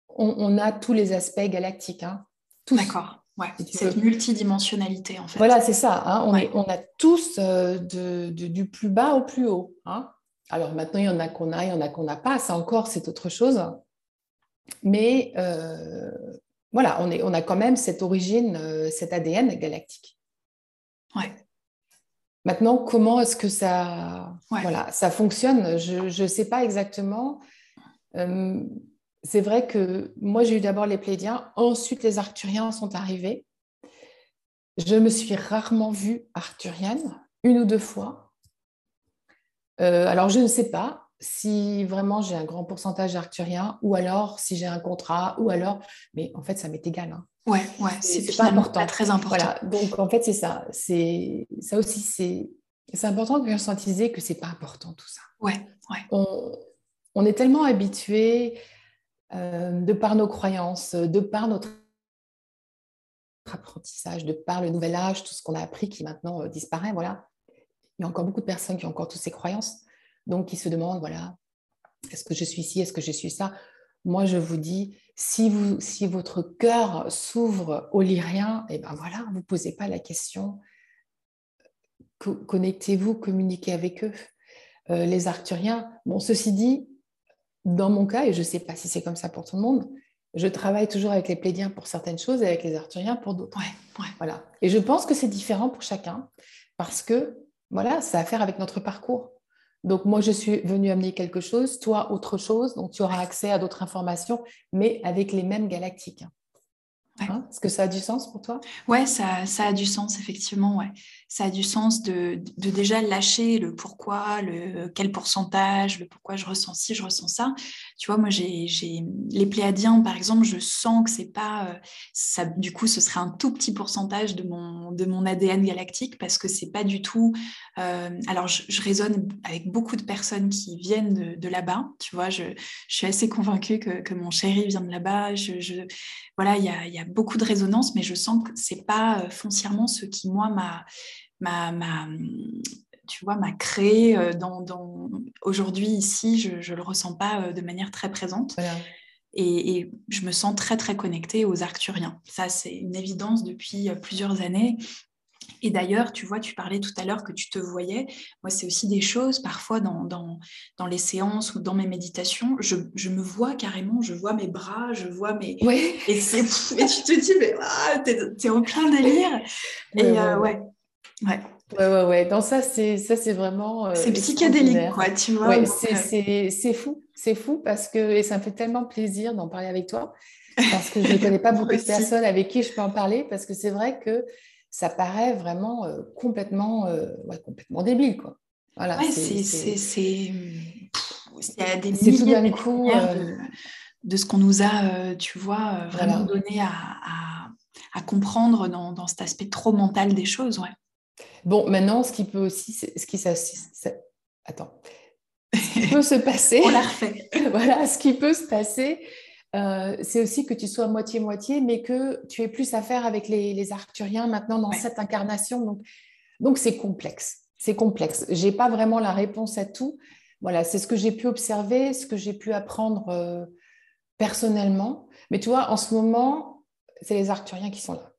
Speaker 2: on, a tous les aspects galactiques. Hein,
Speaker 1: D'accord. Ouais, cette multidimensionnalité en fait.
Speaker 2: Voilà, c'est ça. Hein, on, on, a tous euh, de, du plus bas au plus haut. Hein. Alors maintenant, il y en a qu'on a, il y en a qu'on n'a pas. Ça encore, c'est autre chose. Mais euh, voilà, on, est, on a quand même cette origine, euh, cet ADN galactique.
Speaker 1: Ouais.
Speaker 2: Maintenant, comment est-ce que ça, voilà, ça fonctionne? Je ne sais pas exactement. Euh, c'est vrai que moi, j'ai eu d'abord les Plédiens, ensuite les Arcturiens sont arrivés. Je me suis rarement vue arcturienne, une ou deux fois. Euh, alors, je ne sais pas si vraiment j'ai un grand pourcentage arcturien ou alors si j'ai un contrat ou alors, mais en fait, ça m'est égal. Hein.
Speaker 1: Ouais, ouais, c'est pas important. très important.
Speaker 2: Voilà. Donc en fait, c'est ça. C'est ça aussi, c'est c'est important de conscientiser que c'est pas important tout ça.
Speaker 1: Ouais, ouais.
Speaker 2: On, on est tellement habitué euh, de par nos croyances, de par notre apprentissage, de par le nouvel âge, tout ce qu'on a appris qui maintenant euh, disparaît. Voilà. Il y a encore beaucoup de personnes qui ont encore toutes ces croyances, donc qui se demandent voilà, est-ce que je suis ci, est-ce que je suis ça? Moi, je vous dis, si, vous, si votre cœur s'ouvre aux lyriens, et eh ben voilà, vous ne posez pas la question. Connectez-vous, communiquez avec eux. Euh, les Arcturiens, bon, ceci dit, dans mon cas, et je ne sais pas si c'est comme ça pour tout le monde, je travaille toujours avec les Plédiens pour certaines choses et avec les Arthuriens pour d'autres. Voilà. Et je pense que c'est différent pour chacun parce que voilà, ça a à faire avec notre parcours. Donc, moi, je suis venue amener quelque chose, toi, autre chose. Donc, tu auras accès à d'autres informations, mais avec les mêmes galactiques. Hein, est-ce que ça a du sens pour toi?
Speaker 1: Ouais, ça, ça, a du sens, effectivement. Ouais. Ça a du sens de, de, déjà lâcher le pourquoi, le quel pourcentage, le pourquoi je ressens ci, je ressens ça. Tu vois, moi, j'ai les pléadiens, par exemple, je sens que c'est pas. Euh, ça, du coup, ce serait un tout petit pourcentage de mon, de mon ADN galactique parce que c'est pas du tout. Euh, alors, je, je, raisonne avec beaucoup de personnes qui viennent de, de là-bas. Tu vois, je, je, suis assez convaincue que, que mon chéri vient de là-bas. Je, je, voilà, il y a, y a beaucoup de résonance, mais je sens que c'est pas euh, foncièrement ce qui, moi, m'a tu vois, m'a créé euh, dans, dans... aujourd'hui ici, je ne le ressens pas euh, de manière très présente. Et, je me sens très très connectée aux Arcturiens. Ça, c'est une évidence depuis plusieurs années. Et d'ailleurs, tu vois, tu parlais tout à l'heure que tu te voyais. Moi, c'est aussi des choses, parfois dans, dans, dans, les séances ou dans mes méditations, je, je, me vois carrément, je vois mes bras, je vois mes...
Speaker 2: Oui.
Speaker 1: Et, et tu te dis, mais ah, t'es es en plein délire. et euh, ouais. ouais.
Speaker 2: Ouais, ouais, ouais. Dans ça, c'est ça, c'est vraiment.
Speaker 1: Euh, c'est psychédélique, quoi, tu vois.
Speaker 2: Ouais, c'est fou, c'est fou parce que et ça me fait tellement plaisir d'en parler avec toi parce que je ne connais pas beaucoup de personnes avec qui je peux en parler parce que c'est vrai que ça paraît vraiment euh, complètement, euh, complètement débile. Quoi.
Speaker 1: Voilà, c'est c'est des milliers de, coup, euh, de, ce qu'on nous a, tu vois, vraiment donné à, à, comprendre dans, dans, cet aspect trop mental des choses. Ouais.
Speaker 2: Bon, maintenant, ce qui peut aussi, ce qui ça, attends, ce qui peut se passer,
Speaker 1: on l'a refait.
Speaker 2: voilà, ce qui peut se passer, euh, c'est aussi que tu sois moitié-moitié, mais que tu aies plus à faire avec les, Arcturiens maintenant dans cette incarnation. Donc, donc c'est complexe. C'est complexe. J'ai pas vraiment la réponse à tout. Voilà, c'est ce que j'ai pu observer, ce que j'ai pu apprendre euh, personnellement. Mais tu vois, en ce moment, c'est les Arcturiens qui sont là.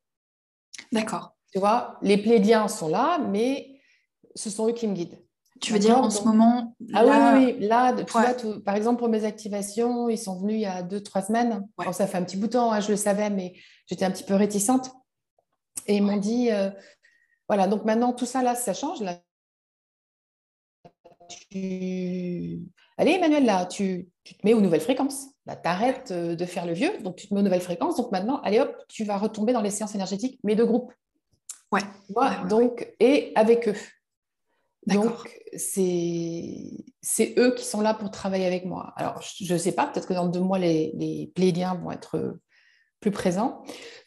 Speaker 1: D'accord.
Speaker 2: Tu vois, les Plédiens sont là, mais ce sont eux qui me guident.
Speaker 1: Tu veux dire en ce moment
Speaker 2: Ah oui, oui, là, tu vois, par exemple, pour mes activations, ils sont venus il y a deux, trois semaines. ça fait un petit bout de temps, hein, je le savais, mais j'étais un petit peu réticente. Et ils m'ont dit, euh, voilà, donc maintenant, tout ça, là, ça change. Là. Allez, Emmanuel, là, tu, tu, te mets aux nouvelles fréquences. Là, tu arrêtes euh, de faire le vieux, donc tu te mets aux nouvelles fréquences. Donc maintenant, allez hop, tu vas retomber dans les séances énergétiques, mais de groupe.
Speaker 1: Ouais.
Speaker 2: donc, et avec eux. Donc, c'est eux qui sont là pour travailler avec moi. Alors, je ne sais pas, peut-être que dans deux mois, les, les plédiens vont être plus présents.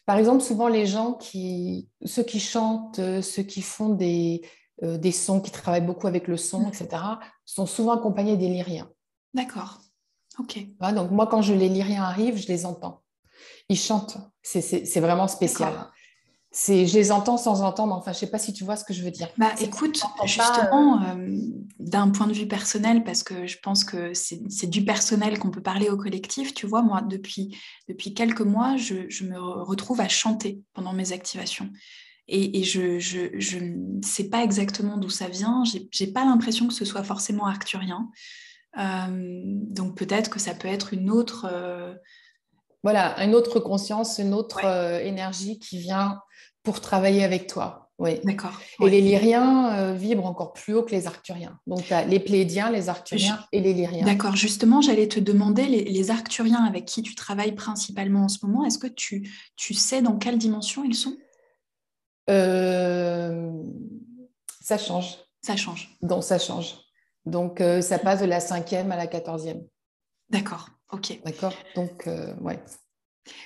Speaker 2: Par exemple, souvent, les gens qui, ceux qui chantent, ceux qui font des, euh, des sons, qui travaillent beaucoup avec le son, etc., sont souvent accompagnés des lyriens.
Speaker 1: D'accord. OK.
Speaker 2: donc, moi, quand je, les lyriens arrivent, je les entends. Ils chantent. C'est vraiment spécial je les entends sans entendre. Enfin, je sais pas si tu vois ce que je veux dire.
Speaker 1: Bah, écoute, justement, euh, euh, d'un point de vue personnel, parce que je pense que c'est du personnel qu'on peut parler au collectif. Tu vois, moi, depuis, depuis quelques mois, je, je me retrouve à chanter pendant mes activations. Et, et je, je, je, ne sais pas exactement d'où ça vient. J'ai pas l'impression que ce soit forcément arcturien. Euh, donc peut-être que ça peut être une autre.
Speaker 2: Voilà, une autre conscience, une autre énergie qui vient pour travailler avec toi. Oui.
Speaker 1: D'accord.
Speaker 2: Et les lyriens euh, vibrent encore plus haut que les arcturiens. Donc, tu as les plédiens, les arcturiens et les lyriens.
Speaker 1: D'accord. Justement, j'allais te demander, les, arcturiens avec qui tu travailles principalement en ce moment, est-ce que tu, tu sais dans quelle dimension ils sont?
Speaker 2: Euh, Ça change.
Speaker 1: Ça change.
Speaker 2: Donc, ça change. Donc, euh, ça passe de la cinquième à la quatorzième.
Speaker 1: D'accord. OK.
Speaker 2: D'accord. Donc, ouais.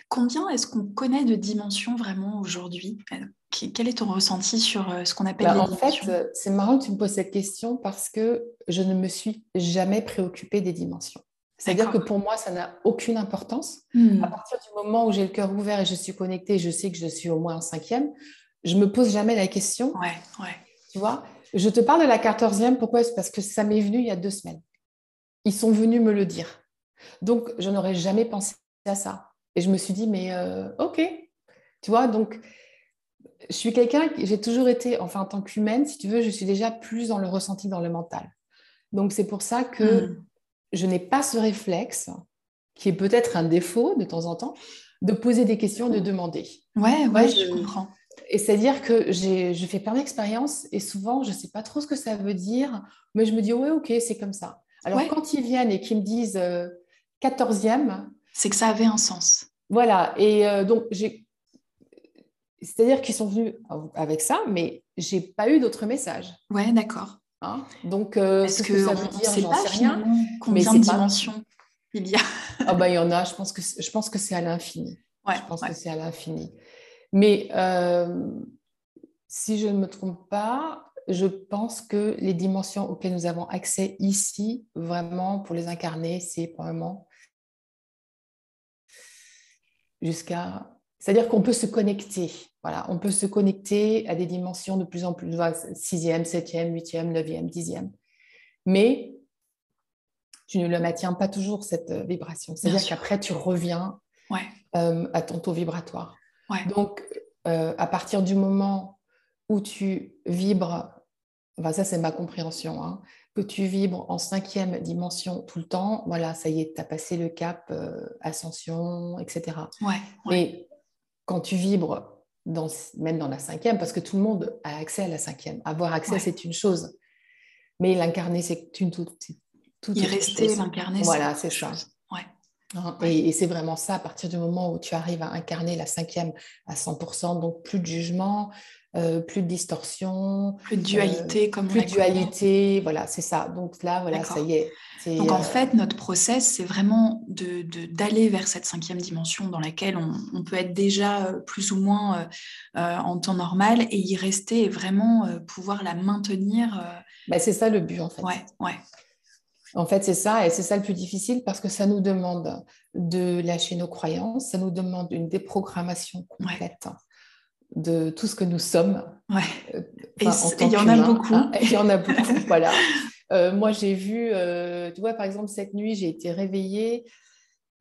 Speaker 1: Combien est-ce qu'on connaît de dimensions vraiment aujourd'hui? Euh, Quel est ton ressenti sur euh, ce qu'on appelle
Speaker 2: bah,
Speaker 1: les
Speaker 2: en dimensions? En fait, c'est marrant que tu me poses cette question parce que je ne me suis jamais préoccupée des dimensions. C'est-à-dire que pour moi, ça n'a aucune importance. Hmm. À partir du moment où j'ai le cœur ouvert et je suis connectée, je sais que je suis au moins en cinquième, je me pose jamais la question.
Speaker 1: Ouais, ouais.
Speaker 2: Tu vois Je te parle de la quatorzième, pourquoi? C'est parce que ça m'est venu il y a deux semaines. Ils sont venus me le dire. Donc, je n'aurais jamais pensé à ça. Et je me suis dit, mais euh, ok, tu vois, donc je suis quelqu'un, j'ai toujours été, enfin en tant qu'humaine, si tu veux, je suis déjà plus dans le ressenti, dans le mental. Donc c'est pour ça que hmm. je n'ai pas ce réflexe, qui est peut-être un défaut de temps en temps, de poser des questions, de demander.
Speaker 1: Ouais, ouais, je, comprends.
Speaker 2: Et c'est-à-dire que je fais plein d'expériences et souvent, je ne sais pas trop ce que ça veut dire, mais je me dis, ouais, ok, c'est comme ça. Alors quand ils viennent et qu'ils me disent 14e, euh,
Speaker 1: c'est que ça avait un sens.
Speaker 2: Voilà, et euh, donc j'ai. C'est-à-dire qu'ils sont venus avec ça, mais j'ai pas eu d'autres messages.
Speaker 1: Ouais, d'accord.
Speaker 2: Hein? Donc, euh, que, ça veut dire, sais rien.
Speaker 1: Combien de dimensions il y a
Speaker 2: Ah bah il y en a. Je pense que je pense que c'est à l'infini. Ouais, je pense que c'est à l'infini. Mais euh, si je ne me trompe pas, je pense que les dimensions auxquelles nous avons accès ici, vraiment pour les incarner, c'est probablement jusqu'à... C'est-à-dire qu'on peut se connecter. Voilà, on peut se connecter à des dimensions de plus en plus, sixième, septième, huitième, neuvième, dixième. Mais tu ne le maintiens pas toujours, cette euh, vibration. C'est-à-dire qu'après, tu reviens euh, à ton taux vibratoire. Donc, euh, à partir du moment où tu vibres, enfin, ça c'est ma compréhension, hein, que tu vibres en cinquième dimension tout le temps, voilà, ça y est, tu as passé le cap euh, ascension, etc.
Speaker 1: Ouais,
Speaker 2: Mais quand tu vibres dans, même dans la cinquième, parce que tout le monde a accès à la cinquième, avoir accès, c'est une chose. Mais l'incarner, c'est une toute,
Speaker 1: toute, Y rester, l'incarner,
Speaker 2: Voilà, c'est ça. Hein, et, c'est vraiment ça, à partir du moment où tu arrives à incarner la cinquième à 100%, donc plus de jugement, euh, plus de distorsion.
Speaker 1: Plus de dualité, euh, comme
Speaker 2: Plus de dualité, voilà, c'est ça. Donc là, voilà, ça y est.
Speaker 1: Donc en euh, fait, notre process, c'est vraiment d'aller de, d'aller vers cette cinquième dimension dans laquelle on, peut être déjà plus ou moins en temps normal et y rester et vraiment pouvoir la maintenir.
Speaker 2: Bah, c'est ça le but, en fait.
Speaker 1: Ouais, ouais.
Speaker 2: En fait, c'est ça, et c'est ça le plus difficile parce que ça nous demande de lâcher nos croyances, ça nous demande une déprogrammation complète de tout ce que nous sommes.
Speaker 1: Ouais. Euh, et il y en a beaucoup.
Speaker 2: Hein, il y en a beaucoup, voilà. Euh, moi, j'ai vu, euh, tu vois, par exemple, cette nuit, j'ai été réveillée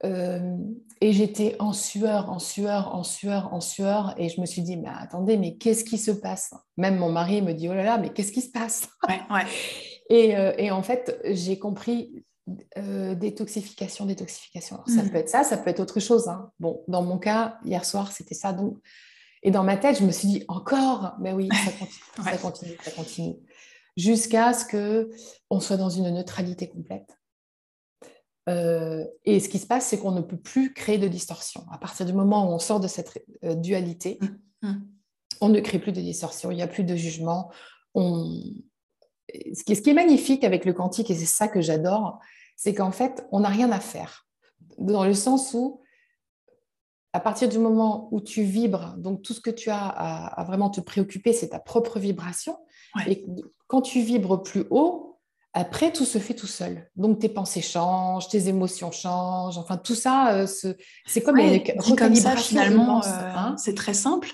Speaker 2: et j'étais en sueur, en sueur, en sueur, en sueur. Et je me suis dit, mais attendez, mais qu'est-ce qui se passe? Même mon mari me dit, oh là là, mais qu'est-ce qui se passe?
Speaker 1: Ouais,
Speaker 2: Euh, et, en fait, j'ai compris euh, détoxification, détoxification. ça mm. peut être ça, ça peut être autre chose. Hein. Bon, dans mon cas, hier soir, c'était ça. Donc, et dans ma tête, je me suis dit encore, mais oui, ça continue, ça continue, ça continue, jusqu'à ce que on soit dans une neutralité complète. Euh, et ce qui se passe, c'est qu'on ne peut plus créer de distorsion. À partir du moment où on sort de cette dualité, mm. Mm. on ne crée plus de distorsion, il n'y a plus de jugement. On, ce qui, est, magnifique avec le quantique, et c'est ça que j'adore, c'est qu'en fait, on n'a rien à faire. Dans le sens où, à partir du moment où tu vibres, donc tout ce que tu as à, vraiment te préoccuper, c'est ta propre vibration. Et quand tu vibres plus haut, après, tout se fait tout seul. Donc, tes pensées changent, tes émotions changent. Enfin, tout ça, euh, c'est comme
Speaker 1: une recalibration. finalement, euh, hein. c'est très simple.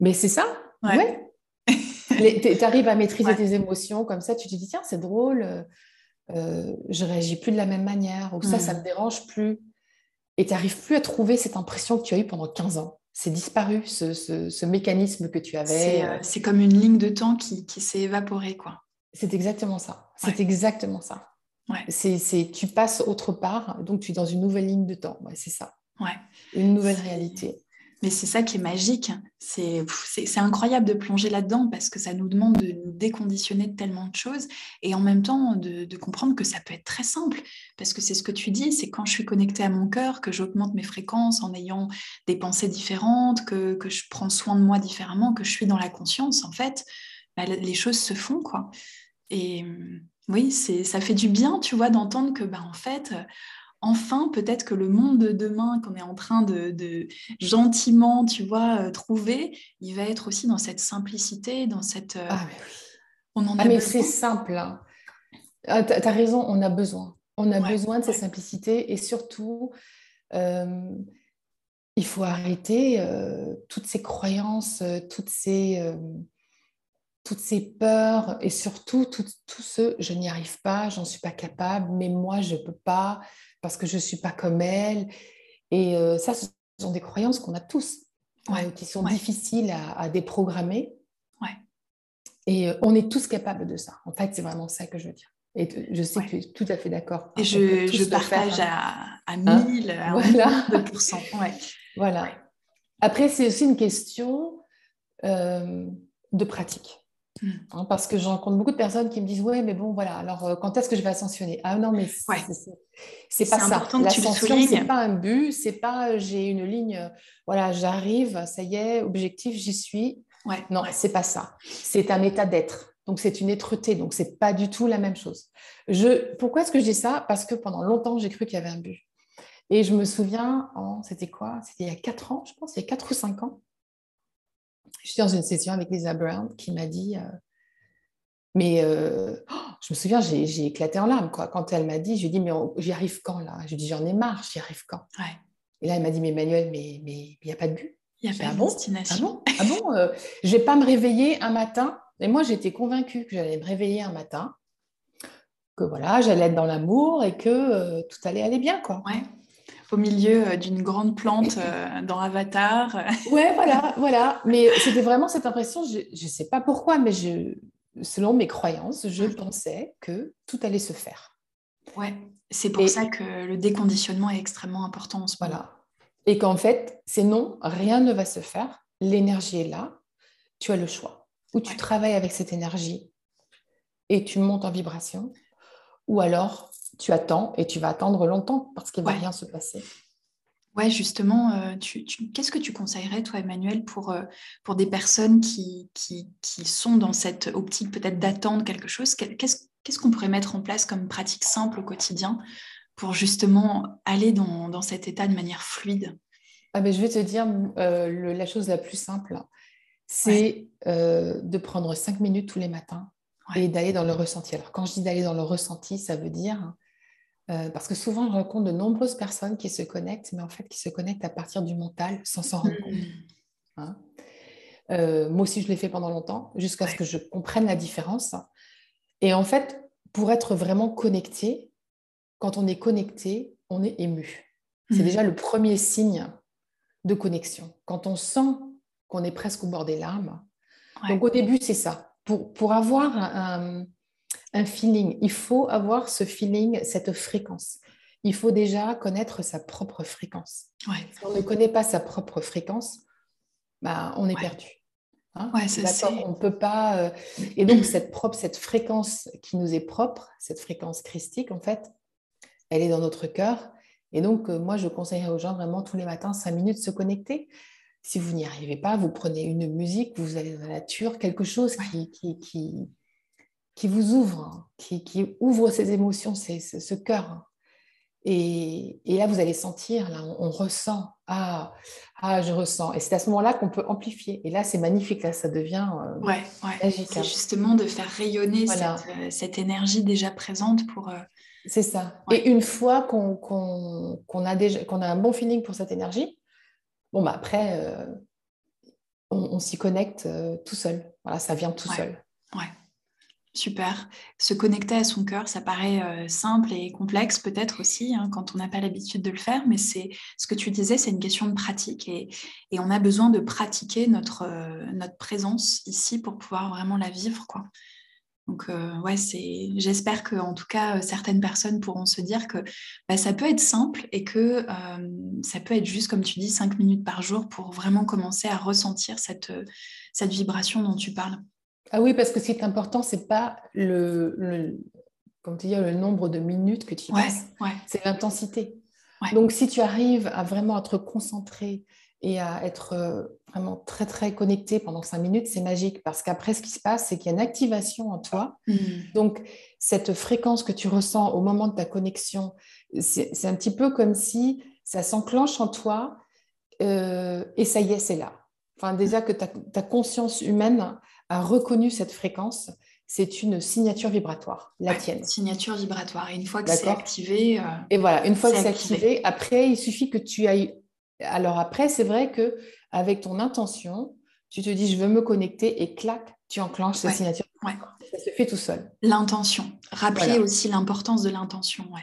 Speaker 2: Mais c'est ça. Ouais. Tu arrives à maîtriser tes émotions comme ça, tu te dis, tiens, c'est drôle, euh, euh, je réagis plus de la même manière, ou ça, ça mm. me dérange plus. Et tu n'arrives plus à trouver cette impression que tu as eue pendant 15 ans. C'est disparu, ce, mécanisme que tu avais.
Speaker 1: Euh, c'est comme une ligne de temps qui, s'est évaporée, quoi.
Speaker 2: C'est exactement ça. C'est exactement ça. Ouais. C'est, tu passes autre part, donc tu es dans une nouvelle ligne de temps. c'est ça.
Speaker 1: Ouais.
Speaker 2: Une nouvelle réalité.
Speaker 1: Mais c'est ça qui est magique. C'est incroyable de plonger là-dedans parce que ça nous demande de nous déconditionner de tellement de choses et en même temps de, comprendre que ça peut être très simple. Parce que c'est ce que tu dis, c'est quand je suis connectée à mon cœur, que j'augmente mes fréquences en ayant des pensées différentes, que, je prends soin de moi différemment, que je suis dans la conscience, en fait, bah, les choses se font. quoi. Et oui, ça fait du bien, tu vois, d'entendre que, bah, en fait, enfin, peut-être que le monde de demain qu'on est en train de, gentiment, tu vois, euh, trouver, il va être aussi dans cette simplicité, dans cette... Euh,
Speaker 2: ah, mais On en ah, mais c'est simple. Hein. Ah, tu as raison, on a besoin. On a besoin de cette simplicité et surtout, euh, il faut arrêter toutes ces croyances, toutes ces toutes ces peurs et surtout tout, tout ce je n'y arrive pas, j'en suis pas capable, mais moi je peux pas, parce que je ne suis pas comme elle. Et euh, ça, ce sont des croyances qu'on a tous, qui sont difficiles à, déprogrammer.
Speaker 1: Ouais.
Speaker 2: Et euh, on est tous capables de ça. En fait, c'est vraiment ça que je veux dire. Et je sais que tu es tout à fait d'accord.
Speaker 1: Et je, je partage à, à 1000, hein voilà.
Speaker 2: Voilà. Après, c'est aussi une question euh, de pratique. Mm. Hein, parce que je rencontre beaucoup de personnes qui me disent Ouais, mais bon, voilà, alors euh, quand est-ce que je vais ascensionner? Ah non, mais c'est pas ça. L'ascension, c'est pas un but, c'est pas euh, j'ai une ligne, euh, voilà, j'arrive, ça y est, objectif, j'y suis.
Speaker 1: Ouais,
Speaker 2: non, c'est pas ça. C'est un état d'être. Donc, c'est une êtreté. Donc, c'est pas du tout la même chose. Je... Pourquoi est-ce que je dis ça? Parce que pendant longtemps, j'ai cru qu'il y avait un but. Et je me souviens, c'était quoi? C'était il y a 4 ans, je pense, il y a 4 ou 5 ans je suis dans une session avec Lisa Brown qui m'a dit, euh, mais euh, oh, je me souviens, j'ai éclaté en larmes quoi. quand elle m'a dit, je lui ai dit, mais j'y arrive quand là? Je lui ai dit, j'en ai marre, j'y arrive quand? Et là, elle m'a dit, mais Emmanuel, mais il n'y a pas de but.
Speaker 1: Il n'y a pas de ah destination.
Speaker 2: Ah bon, ah bon euh, Je ne vais pas me réveiller un matin. Et moi, j'étais convaincue que j'allais me réveiller un matin, que voilà, j'allais être dans l'amour et que tout allait aller bien. Quoi.
Speaker 1: Ouais au milieu euh, d'une grande plante euh, dans Avatar.
Speaker 2: ouais, voilà, voilà. Mais c'était vraiment cette impression, je ne sais pas pourquoi, mais je, selon mes croyances, je pensais que tout allait se faire.
Speaker 1: Ouais, c'est pour ça que le déconditionnement est extrêmement important en ce
Speaker 2: moment. Voilà. Et qu'en fait, c'est non, rien ne va se faire. L'énergie est là. Tu as le choix. Ou tu travailles avec cette énergie et tu montes en vibration, ou alors tu attends et tu vas attendre longtemps parce qu'il ne va rien se passer.
Speaker 1: Ouais, justement, euh, qu'est-ce que tu conseillerais, toi, Emmanuel, pour, euh, pour des personnes qui, qui, sont dans cette optique peut-être d'attendre quelque chose? Qu'est-ce qu'on pourrait mettre en place comme pratique simple au quotidien pour justement aller dans, cet état de manière fluide?
Speaker 2: Ah ben, Je vais te dire euh, la chose la plus simple, c'est de prendre cinq minutes tous les matins et d'aller dans le ressenti. Alors, quand je dis d'aller dans le ressenti, ça veut dire euh, parce que souvent, je rencontre de nombreuses personnes qui se connectent, mais en fait, qui se connectent à partir du mental sans s'en rendre compte. Hmm. Hein. Euh, moi aussi, je l'ai fait pendant longtemps, jusqu'à ce que je comprenne la différence. Et en fait, pour être vraiment connecté, quand on est connecté, on est ému. C'est hmm. déjà le premier signe de connexion. Quand on sent qu'on est presque au bord des larmes. Donc au début, c'est ça. Pour, pour avoir un, un feeling. Il faut avoir ce feeling, cette fréquence. Il faut déjà connaître sa propre fréquence. Si on ne connaît pas sa propre fréquence, bah, on est perdu.
Speaker 1: Hein c'est
Speaker 2: on peut pas. Euh, et donc cette propre, cette fréquence qui nous est propre, cette fréquence christique, en fait, elle est dans notre cœur. Et donc euh, moi, je conseillerais aux gens vraiment tous les matins cinq minutes se connecter. Si vous n'y arrivez pas, vous prenez une musique, vous allez dans la nature, quelque chose qui, qui qui vous ouvre, qui, ouvre ces émotions, ce, cœur. Et, là, vous allez sentir, là, on, ressent, ah, ah, je ressens. Et c'est à ce moment-là qu'on peut amplifier. Et là, c'est magnifique, là, ça devient euh,
Speaker 1: ouais, ouais. C'est justement de faire rayonner euh, cette, énergie déjà présente pour... Euh,
Speaker 2: c'est ça. Et une fois qu'on a, déjà, qu'on a un bon feeling pour cette énergie, bon, bah, après, on, s'y connecte tout seul. Voilà, ça vient tout seul.
Speaker 1: Ouais. Super. Se connecter à son cœur, ça paraît euh, simple et complexe peut-être aussi hein, quand on n'a pas l'habitude de le faire, mais c'est ce que tu disais, c'est une question de pratique et, on a besoin de pratiquer notre, euh, notre présence ici pour pouvoir vraiment la vivre. Quoi. Donc euh, ouais, c'est. J'espère que en tout cas certaines personnes pourront se dire que bah, ça peut être simple et que ça peut être juste comme tu dis cinq minutes par jour pour vraiment commencer à ressentir cette, cette vibration dont tu parles.
Speaker 2: Ah oui, parce que ce qui est important, c'est pas le, le, tu dis, le nombre de minutes que tu y passes, c'est l'intensité. Donc, si tu arrives à vraiment être concentré et à être euh, vraiment très, très connecté pendant cinq minutes, c'est magique parce qu'après, ce qui se passe, c'est qu'il y a une activation en toi. Mm. Donc, cette fréquence que tu ressens au moment de ta connexion, c'est un petit peu comme si ça s'enclenche en toi euh, et ça y est, c'est là. Enfin, déjà que ta, ta conscience humaine a reconnu cette fréquence, c'est une signature vibratoire, la tienne.
Speaker 1: Signature vibratoire. Et une fois que c'est activé.
Speaker 2: Euh, et voilà, une fois que c'est activé, après, il suffit que tu ailles. Alors après, c'est vrai que avec ton intention, tu te dis je veux me connecter et clac, tu enclenches cette signature. Ça se fait tout seul.
Speaker 1: L'intention. Rappeler aussi l'importance de l'intention. Ouais.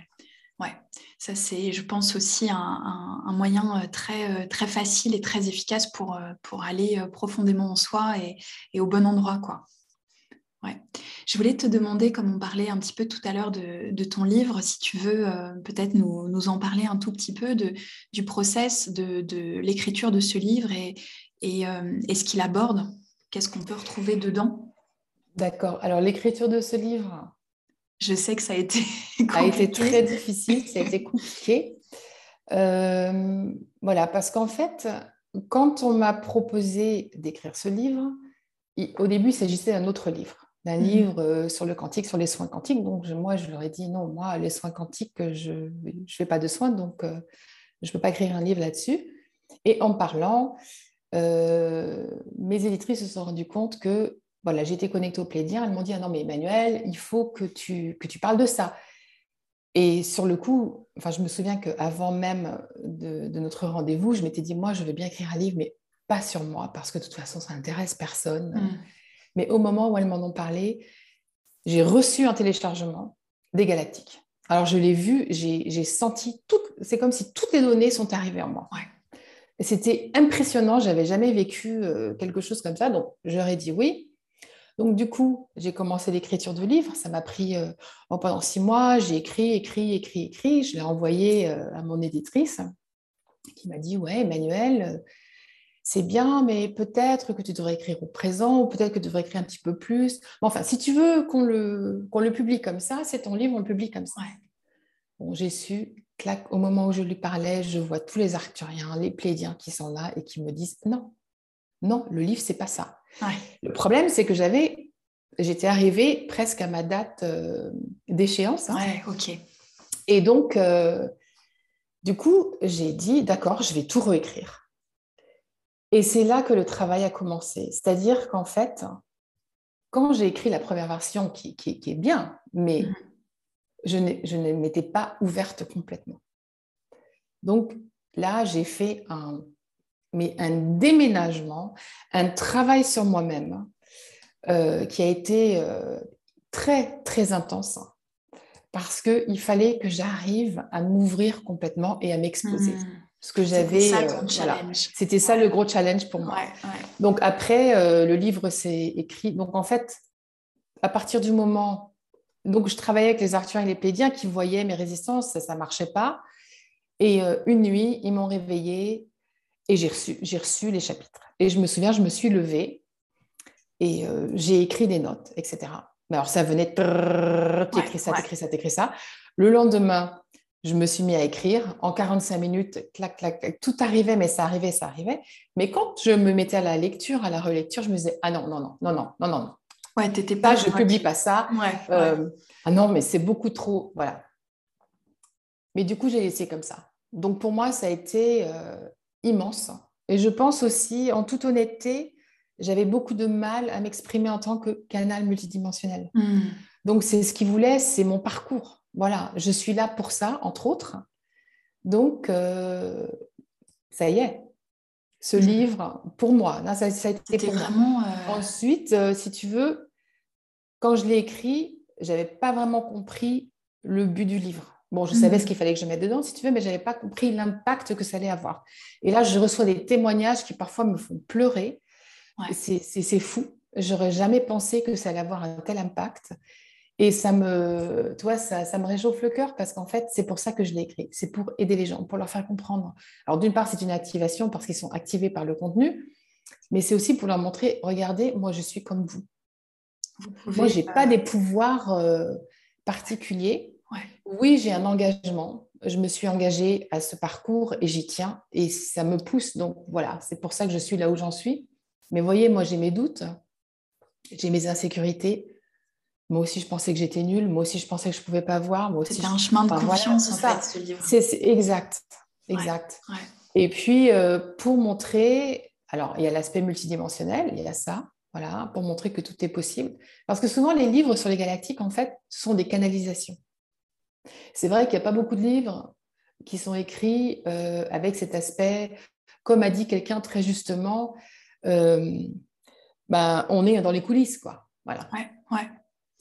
Speaker 1: Ouais, ça c'est, je pense aussi un, moyen euh, très, euh, très facile et très efficace pour, euh, aller profondément en soi et, au bon endroit, quoi. Ouais. Je voulais te demander, comme on parlait un petit peu tout à l'heure de, ton livre, si tu veux peut-être nous, en parler un tout petit peu du process de, l'écriture de ce livre et, et ce qu'il aborde. Qu'est-ce qu'on peut retrouver dedans?
Speaker 2: D'accord. Alors l'écriture de ce livre,
Speaker 1: je sais que ça a été,
Speaker 2: a été très difficile, ça a été compliqué. Euh, voilà, parce qu'en fait, quand on m'a proposé d'écrire ce livre, au début, il s'agissait d'un autre livre, d'un mhm. livre euh, sur le quantique, sur les soins quantiques. Donc, moi, je leur ai dit non, moi, les soins quantiques, je ne fais pas de soins, donc euh, je ne peux pas écrire un livre là-dessus. Et en parlant, mes éditrices se sont rendues compte que voilà, été connectée au Plédien, elles m'ont dit, ah non, mais Emmanuel, il faut que tu, que tu parles de ça. Et sur le coup, enfin, je me souviens qu'avant même de, notre rendez-vous, je m'étais dit, moi, je veux bien écrire un livre, mais pas sur moi, parce que de toute façon, ça n'intéresse personne. Mm. Mais au moment où elles m'en ont parlé, j'ai reçu un téléchargement des galactiques. Alors, je l'ai vu, j'ai senti, tout, c'est comme si toutes les données sont arrivées en moi. C'était impressionnant, j'avais jamais vécu euh, quelque chose comme ça, donc j'aurais dit oui. Donc, du coup, j'ai commencé l'écriture du livre. Ça m'a pris euh, pendant six mois. J'ai écrit, écrit, écrit, écrit. Je l'ai envoyé euh, à mon éditrice qui m'a dit Ouais, Emmanuel, euh, c'est bien, mais peut-être que tu devrais écrire au présent ou peut-être que tu devrais écrire un petit peu plus. enfin, si tu veux qu'on le, qu'on le publie comme ça, c'est ton livre, on le publie comme ça. Bon, j'ai su, clac, au moment où je lui parlais, je vois tous les arcturiens, les plédiens qui sont là et qui me disent non, non, le livre, c'est pas ça. Le problème, c'est que j'avais, j'étais arrivée presque à ma date euh, d'échéance.
Speaker 1: Hein. Ouais, ok.
Speaker 2: Et donc, euh, du coup, j'ai dit, d'accord, je vais tout réécrire. Et c'est là que le travail a commencé. C'est-à-dire qu'en fait, quand j'ai écrit la première version, qui, est bien, mais mm. je ne m'étais pas ouverte complètement. Donc là, j'ai fait un, mais un déménagement, un travail sur moi-même euh, qui a été euh, très, très intense parce qu'il fallait que j'arrive à m'ouvrir complètement et à m'exposer. Ce que j'avais, euh, c'était ça le gros challenge pour moi. Donc après, le livre s'est écrit. Donc en fait, à partir du moment, donc je travaillais avec les Arthuriens et les Plédiens qui voyaient mes résistances, ça ne marchait pas. Et une nuit, ils m'ont réveillée et j'ai reçu, j'ai reçu les chapitres. Et je me souviens, je me suis levée et euh, j'ai écrit des notes, etc. Mais alors, ça venait de... T'écris ça, t'écris ça, t'écris ça. Le lendemain, je me suis mis à écrire. En 45 minutes, clac, clac, clac, tout arrivait, mais ça arrivait, ça arrivait. Mais quand je me mettais à la lecture, à la relecture, je me disais, ah non, non, non, non, non, non, non.
Speaker 1: Ouais, t'étais pas...
Speaker 2: je publie pas ça. Euh, ah non, mais c'est beaucoup trop... Voilà. Mais du coup, j'ai laissé comme ça. Donc, pour moi, ça a été... Euh, immense. Et je pense aussi, en toute honnêteté, j'avais beaucoup de mal à m'exprimer en tant que canal multidimensionnel. Hmm. Donc, c'est ce qu'il voulait, c'est mon parcours. Voilà, je suis là pour ça, entre autres. Donc, euh, ça y est, ce hmm. livre, pour moi, ça, ça a été vraiment. Euh, Ensuite, euh, si tu veux, quand je l'ai écrit, j'avais pas vraiment compris le but du livre. Bon, je savais ce mhm. qu'il fallait que je mette dedans, si tu veux, mais je n'avais pas compris l'impact que ça allait avoir. Et là, je reçois des témoignages qui parfois me font pleurer. C'est fou. J'aurais jamais pensé que ça allait avoir un tel impact. Et ça me, toi, ça, ça me réchauffe le cœur parce qu'en fait, c'est pour ça que je l'ai écrit. C'est pour aider les gens, pour leur faire comprendre. Alors, d'une part, c'est une activation parce qu'ils sont activés par le contenu, mais c'est aussi pour leur montrer, regardez, moi, je suis comme vous. moi, je n'ai pas des pouvoirs euh, particuliers. Oui, j'ai un engagement. Je me suis engagée à ce parcours et j'y tiens et ça me pousse. Donc voilà, c'est pour ça que je suis là où j'en suis. Mais voyez, moi j'ai mes doutes, j'ai mes insécurités. Moi aussi, je pensais que j'étais nulle. Moi aussi, je pensais que je ne pouvais pas voir.
Speaker 1: C'était un chemin de confiance, en fait, ce livre. C'est
Speaker 2: exact, exact. Et puis, euh, pour montrer, alors, il y a l'aspect multidimensionnel, il y a ça, voilà, pour montrer que tout est possible. Parce que souvent, les livres sur les galactiques, en fait, sont des canalisations. C'est vrai qu'il n'y a pas beaucoup de livres qui sont écrits euh, avec cet aspect, comme a dit quelqu'un très justement, euh, ben, on est dans les coulisses, quoi.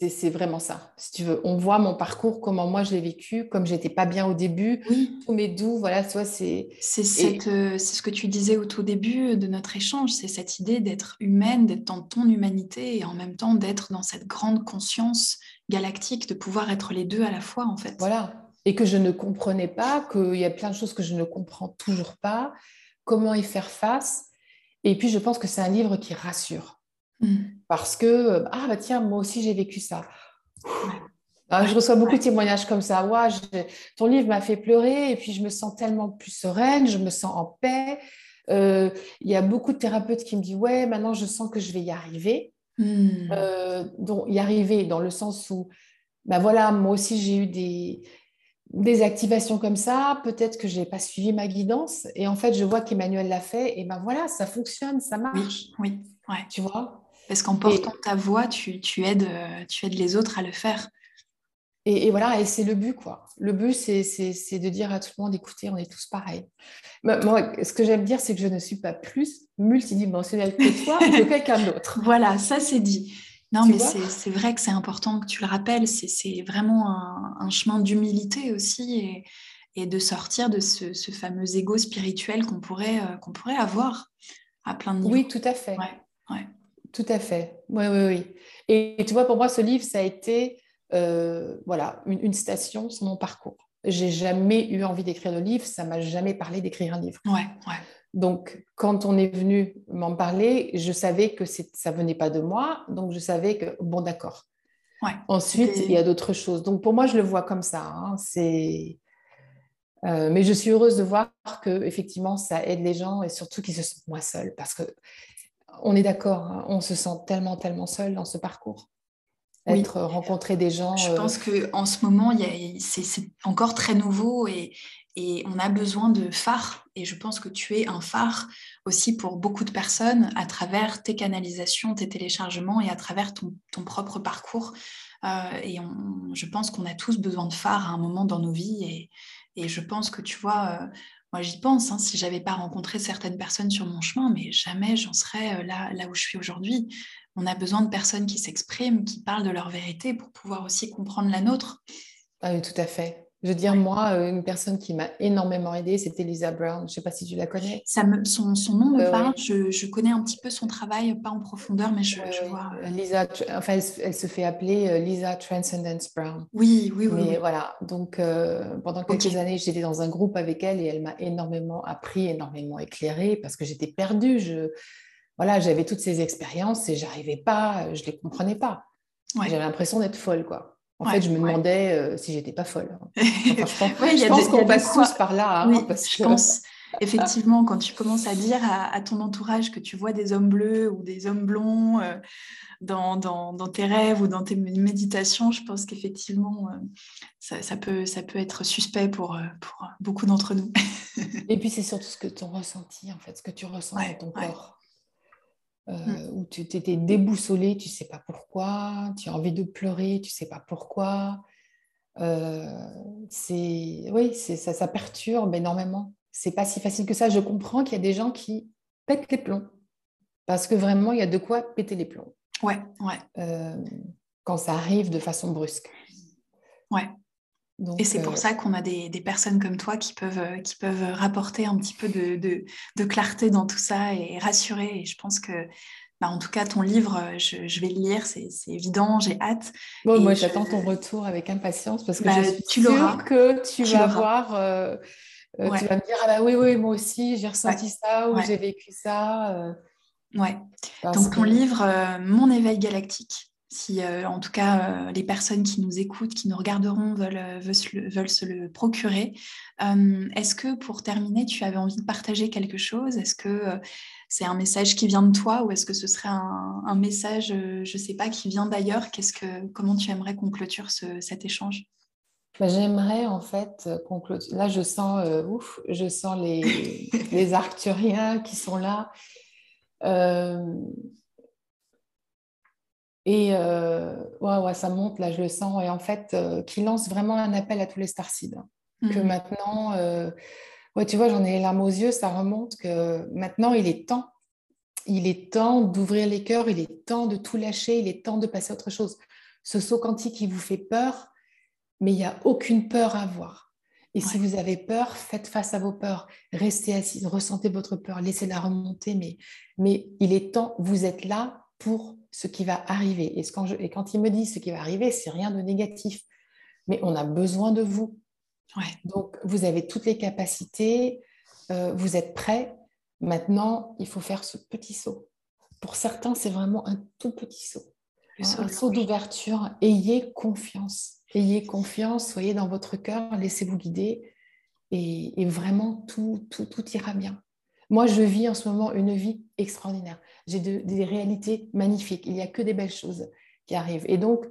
Speaker 2: C'est vraiment ça. Si tu veux, on voit mon parcours, comment moi je l'ai vécu, comme j'étais pas bien au début,
Speaker 1: oui.
Speaker 2: tous mes doux, voilà, soit c'est.
Speaker 1: Euh, c'est ce que tu disais au tout début de notre échange, c'est cette idée d'être humaine, d'être dans ton humanité et en même temps d'être dans cette grande conscience galactique, de pouvoir être les deux à la fois en fait.
Speaker 2: Voilà. Et que je ne comprenais pas, qu'il y a plein de choses que je ne comprends toujours pas, comment y faire face? Et puis je pense que c'est un livre qui rassure. Mm. Parce que, ah bah tiens, moi aussi j'ai vécu ça. Ah, je reçois beaucoup de témoignages comme ça. Ouais, ton livre m'a fait pleurer et puis je me sens tellement plus sereine, je me sens en paix. Euh, il y a beaucoup de thérapeutes qui me disent Ouais, maintenant je sens que je vais y arriver. Hmm. Euh, donc, y arriver dans le sens où, ben voilà, moi aussi j'ai eu des, des activations comme ça, peut-être que je n'ai pas suivi ma guidance, et en fait je vois qu'Emmanuel l'a fait, et ben voilà, ça fonctionne, ça marche.
Speaker 1: Oui, oui
Speaker 2: Tu vois?
Speaker 1: Parce qu'en portant ta voix, tu, tu, aides, tu aides les autres à le faire.
Speaker 2: Et, voilà, et c'est le but, quoi. Le but, c'est de dire à tout le monde, écoutez, on est tous pareils. Moi, ce que j'aime dire, c'est que je ne suis pas plus multidimensionnelle que toi ou que quelqu'un d'autre.
Speaker 1: Voilà, ça c'est dit. Non, mais c'est vrai que c'est important que tu le rappelles. C'est vraiment un, chemin d'humilité aussi et, et, de sortir de ce, fameux ego spirituel qu'on pourrait, euh, qu'on pourrait avoir à plein de niveaux.
Speaker 2: Oui, tout à fait.
Speaker 1: Ouais, ouais.
Speaker 2: Tout à fait. Oui, oui, oui. Et, et tu vois, pour moi, ce livre, ça a été euh, voilà, une, station sur mon parcours. J'ai jamais eu envie d'écrire de livre, ça m'a jamais parlé d'écrire un livre.
Speaker 1: Ouais, ouais.
Speaker 2: Donc, quand on est venu m'en parler, je savais que ça venait pas de moi, donc je savais que, bon, d'accord. Ensuite, il y a d'autres choses. Donc pour moi, je le vois comme ça. Hein. C'est euh, mais je suis heureuse de voir que effectivement ça aide les gens et surtout qu'ils se sentent moins seuls parce que on est d'accord, hein, on se sent tellement tellement seul dans ce parcours. Être rencontrer des gens.
Speaker 1: Je pense que en ce moment, c'est encore très nouveau et, et on a besoin de phares. Et je pense que tu es un phare aussi pour beaucoup de personnes à travers tes canalisations, tes téléchargements et à travers ton, ton propre parcours. Euh, et je pense qu'on a tous besoin de phares à un moment dans nos vies. Et, et je pense que tu vois, euh, moi j'y pense, hein, si j'avais pas rencontré certaines personnes sur mon chemin, mais jamais j'en serais euh, là, là où je suis aujourd'hui. On a besoin de personnes qui s'expriment, qui parlent de leur vérité pour pouvoir aussi comprendre la nôtre.
Speaker 2: Ah oui, tout à fait. Je veux dire, moi, euh, une personne qui m'a énormément aidée, c'était Lisa Brown. Je ne sais pas si tu la connais.
Speaker 1: Ça me, son, son nom me parle. Je, je, connais un petit peu son travail, pas en profondeur, mais je, vois.
Speaker 2: Lisa, enfin, elle, se fait appeler Lisa Transcendence Brown.
Speaker 1: Oui, oui, oui.
Speaker 2: Mais voilà, donc euh, pendant quelques années, j'étais dans un groupe avec elle et elle m'a énormément appris, énormément éclairée parce que j'étais perdue. Je, voilà, j'avais toutes ces expériences et j'arrivais pas, je les comprenais pas. J'avais l'impression d'être folle, quoi. En fait, je me demandais euh, si j'étais pas folle. je pense, qu'on passe tous par là.
Speaker 1: Hein, je pense, effectivement, quand tu commences à dire à, ton entourage que tu vois des hommes bleus ou des hommes blonds euh, dans, dans, dans, tes rêves ou dans tes méditations, je pense qu'effectivement, euh, ça, ça, peut, ça peut être suspect pour, pour beaucoup d'entre nous.
Speaker 2: Et puis, c'est surtout ce que tu ressenti, en fait, ce que tu ressens dans ton corps. Mmh. Euh, où tu t'étais déboussolé, tu sais pas pourquoi, tu as envie de pleurer, tu sais pas pourquoi. Euh, c'est oui, c'est ça, ça perturbe énormément. C'est pas si facile que ça. Je comprends qu'il y a des gens qui pètent les plombs parce que vraiment il y a de quoi péter les plombs.
Speaker 1: Ouais, ouais.
Speaker 2: Euh, quand ça arrive de façon brusque.
Speaker 1: Ouais et c'est pour euh, ça qu'on a des, personnes comme toi qui peuvent, euh, qui peuvent rapporter un petit peu de, clarté dans tout ça et rassurer. Et je pense que, bah, en tout cas, ton livre, euh, je, vais le lire, c'est évident, j'ai hâte.
Speaker 2: Bon, moi, j'attends ton retour avec impatience parce que bah, je suis tu sûre que tu, vas voir. Tu vas me dire, ah bah oui, oui, moi aussi, j'ai ressenti ça ou j'ai vécu ça.
Speaker 1: Ouais. Donc, ton livre, Mon éveil galactique si euh, en tout cas euh, les personnes qui nous écoutent, qui nous regarderont veulent, euh, veulent, se, le, procurer. Est-ce que pour terminer, tu avais envie de partager quelque chose? Est-ce que c'est un message qui vient de toi ou est-ce que ce serait un, message, je ne sais pas, qui vient d'ailleurs? Qu'est-ce que, Comment tu aimerais qu'on clôture cet échange?
Speaker 2: Bah, J'aimerais en fait qu'on clôture. Là, je sens, ouf, je sens les, les arcturiens qui sont là. Et euh, ouais, ouais, ça monte, là, je le sens. Et en fait, euh, qui lance vraiment un appel à tous les starseeds. Que mhm. maintenant, euh, ouais, tu vois, j'en ai les larmes aux yeux, ça remonte que maintenant, il est temps. Il est temps d'ouvrir les cœurs, il est temps de tout lâcher, il est temps de passer à autre chose. Ce saut quantique, qui vous fait peur, mais il n'y a aucune peur à avoir. Et si vous avez peur, faites face à vos peurs. Restez assise, ressentez votre peur, laissez-la remonter. Mais, mais il est temps, vous êtes là pour ce qui va arriver. Et, quand, et quand il me dit ce qui va arriver, c'est rien de négatif. Mais on a besoin de vous. Donc, vous avez toutes les capacités, euh, vous êtes prêts. Maintenant, il faut faire ce petit saut. Pour certains, c'est vraiment un tout petit saut. un saut d'ouverture. Ayez confiance. Ayez confiance, soyez dans votre cœur, laissez-vous guider. Et, et vraiment, tout, tout, tout ira bien. Moi, je vis en ce moment une vie extraordinaire. J'ai des réalités magnifiques. Il n'y a que des belles choses qui arrivent. Et donc,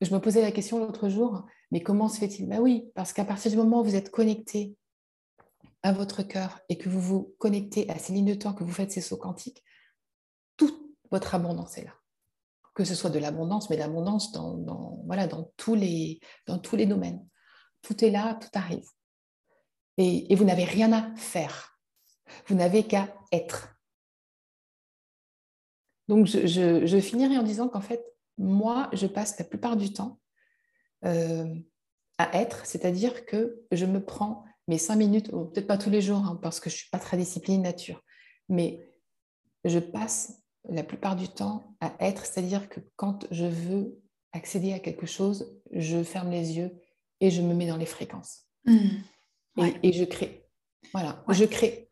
Speaker 2: je me posais la question l'autre jour, mais comment se fait-il? Ben oui, parce qu'à partir du moment où vous êtes connecté à votre cœur et que vous vous connectez à ces lignes de temps, que vous faites ces sauts quantiques, toute votre abondance est là. Que ce soit de l'abondance, mais l'abondance dans, voilà, dans, tous les, dans tous les domaines. Tout est là, tout arrive. et vous n'avez rien à faire. Vous n'avez qu'à être. Donc, je, finirai en disant qu'en fait, moi, je passe la plupart du temps euh, à être, c'est-à-dire que je me prends mes cinq minutes, peut-être pas tous les jours, hein, parce que je ne suis pas très disciplinée nature, mais je passe la plupart du temps à être, c'est-à-dire que quand je veux accéder à quelque chose, je ferme les yeux et je me mets dans les fréquences. Mmh. Et, je crée. Voilà, je crée.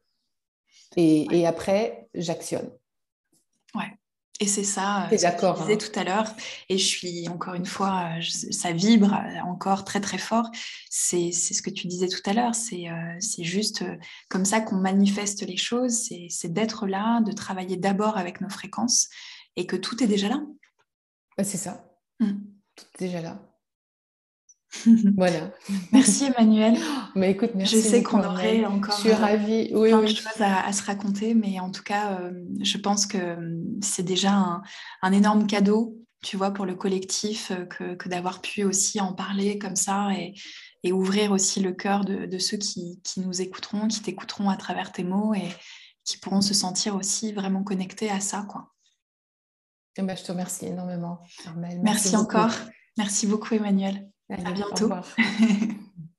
Speaker 2: Et, après, j'actionne.
Speaker 1: Ouais. Et c'est ça,
Speaker 2: euh, ce que
Speaker 1: tu disais hein. tout à l'heure. Et je suis, encore une fois, ça vibre encore très, très fort. C'est ce que tu disais tout à l'heure. C'est juste comme ça qu'on manifeste les choses. C'est d'être là, de travailler d'abord avec nos fréquences et que tout est déjà là.
Speaker 2: Bah, c'est ça. Mmh. Tout est déjà là. voilà.
Speaker 1: Merci Emmanuel.
Speaker 2: Mais écoute, merci.
Speaker 1: Je sais qu'on aurait encore
Speaker 2: je suis ravie. Oui,
Speaker 1: plein de choses à, se raconter, mais en tout cas, euh, je pense que euh, c'est déjà un, énorme cadeau, tu vois, pour le collectif, euh, que, d'avoir pu aussi en parler comme ça et, ouvrir aussi le cœur de, ceux qui, nous écouteront, qui t'écouteront à travers tes mots et qui pourront se sentir aussi vraiment connectés à ça, quoi.
Speaker 2: Eh ben, je te remercie énormément,
Speaker 1: Merci, encore. Merci beaucoup, Emmanuel. Allez, à bientôt.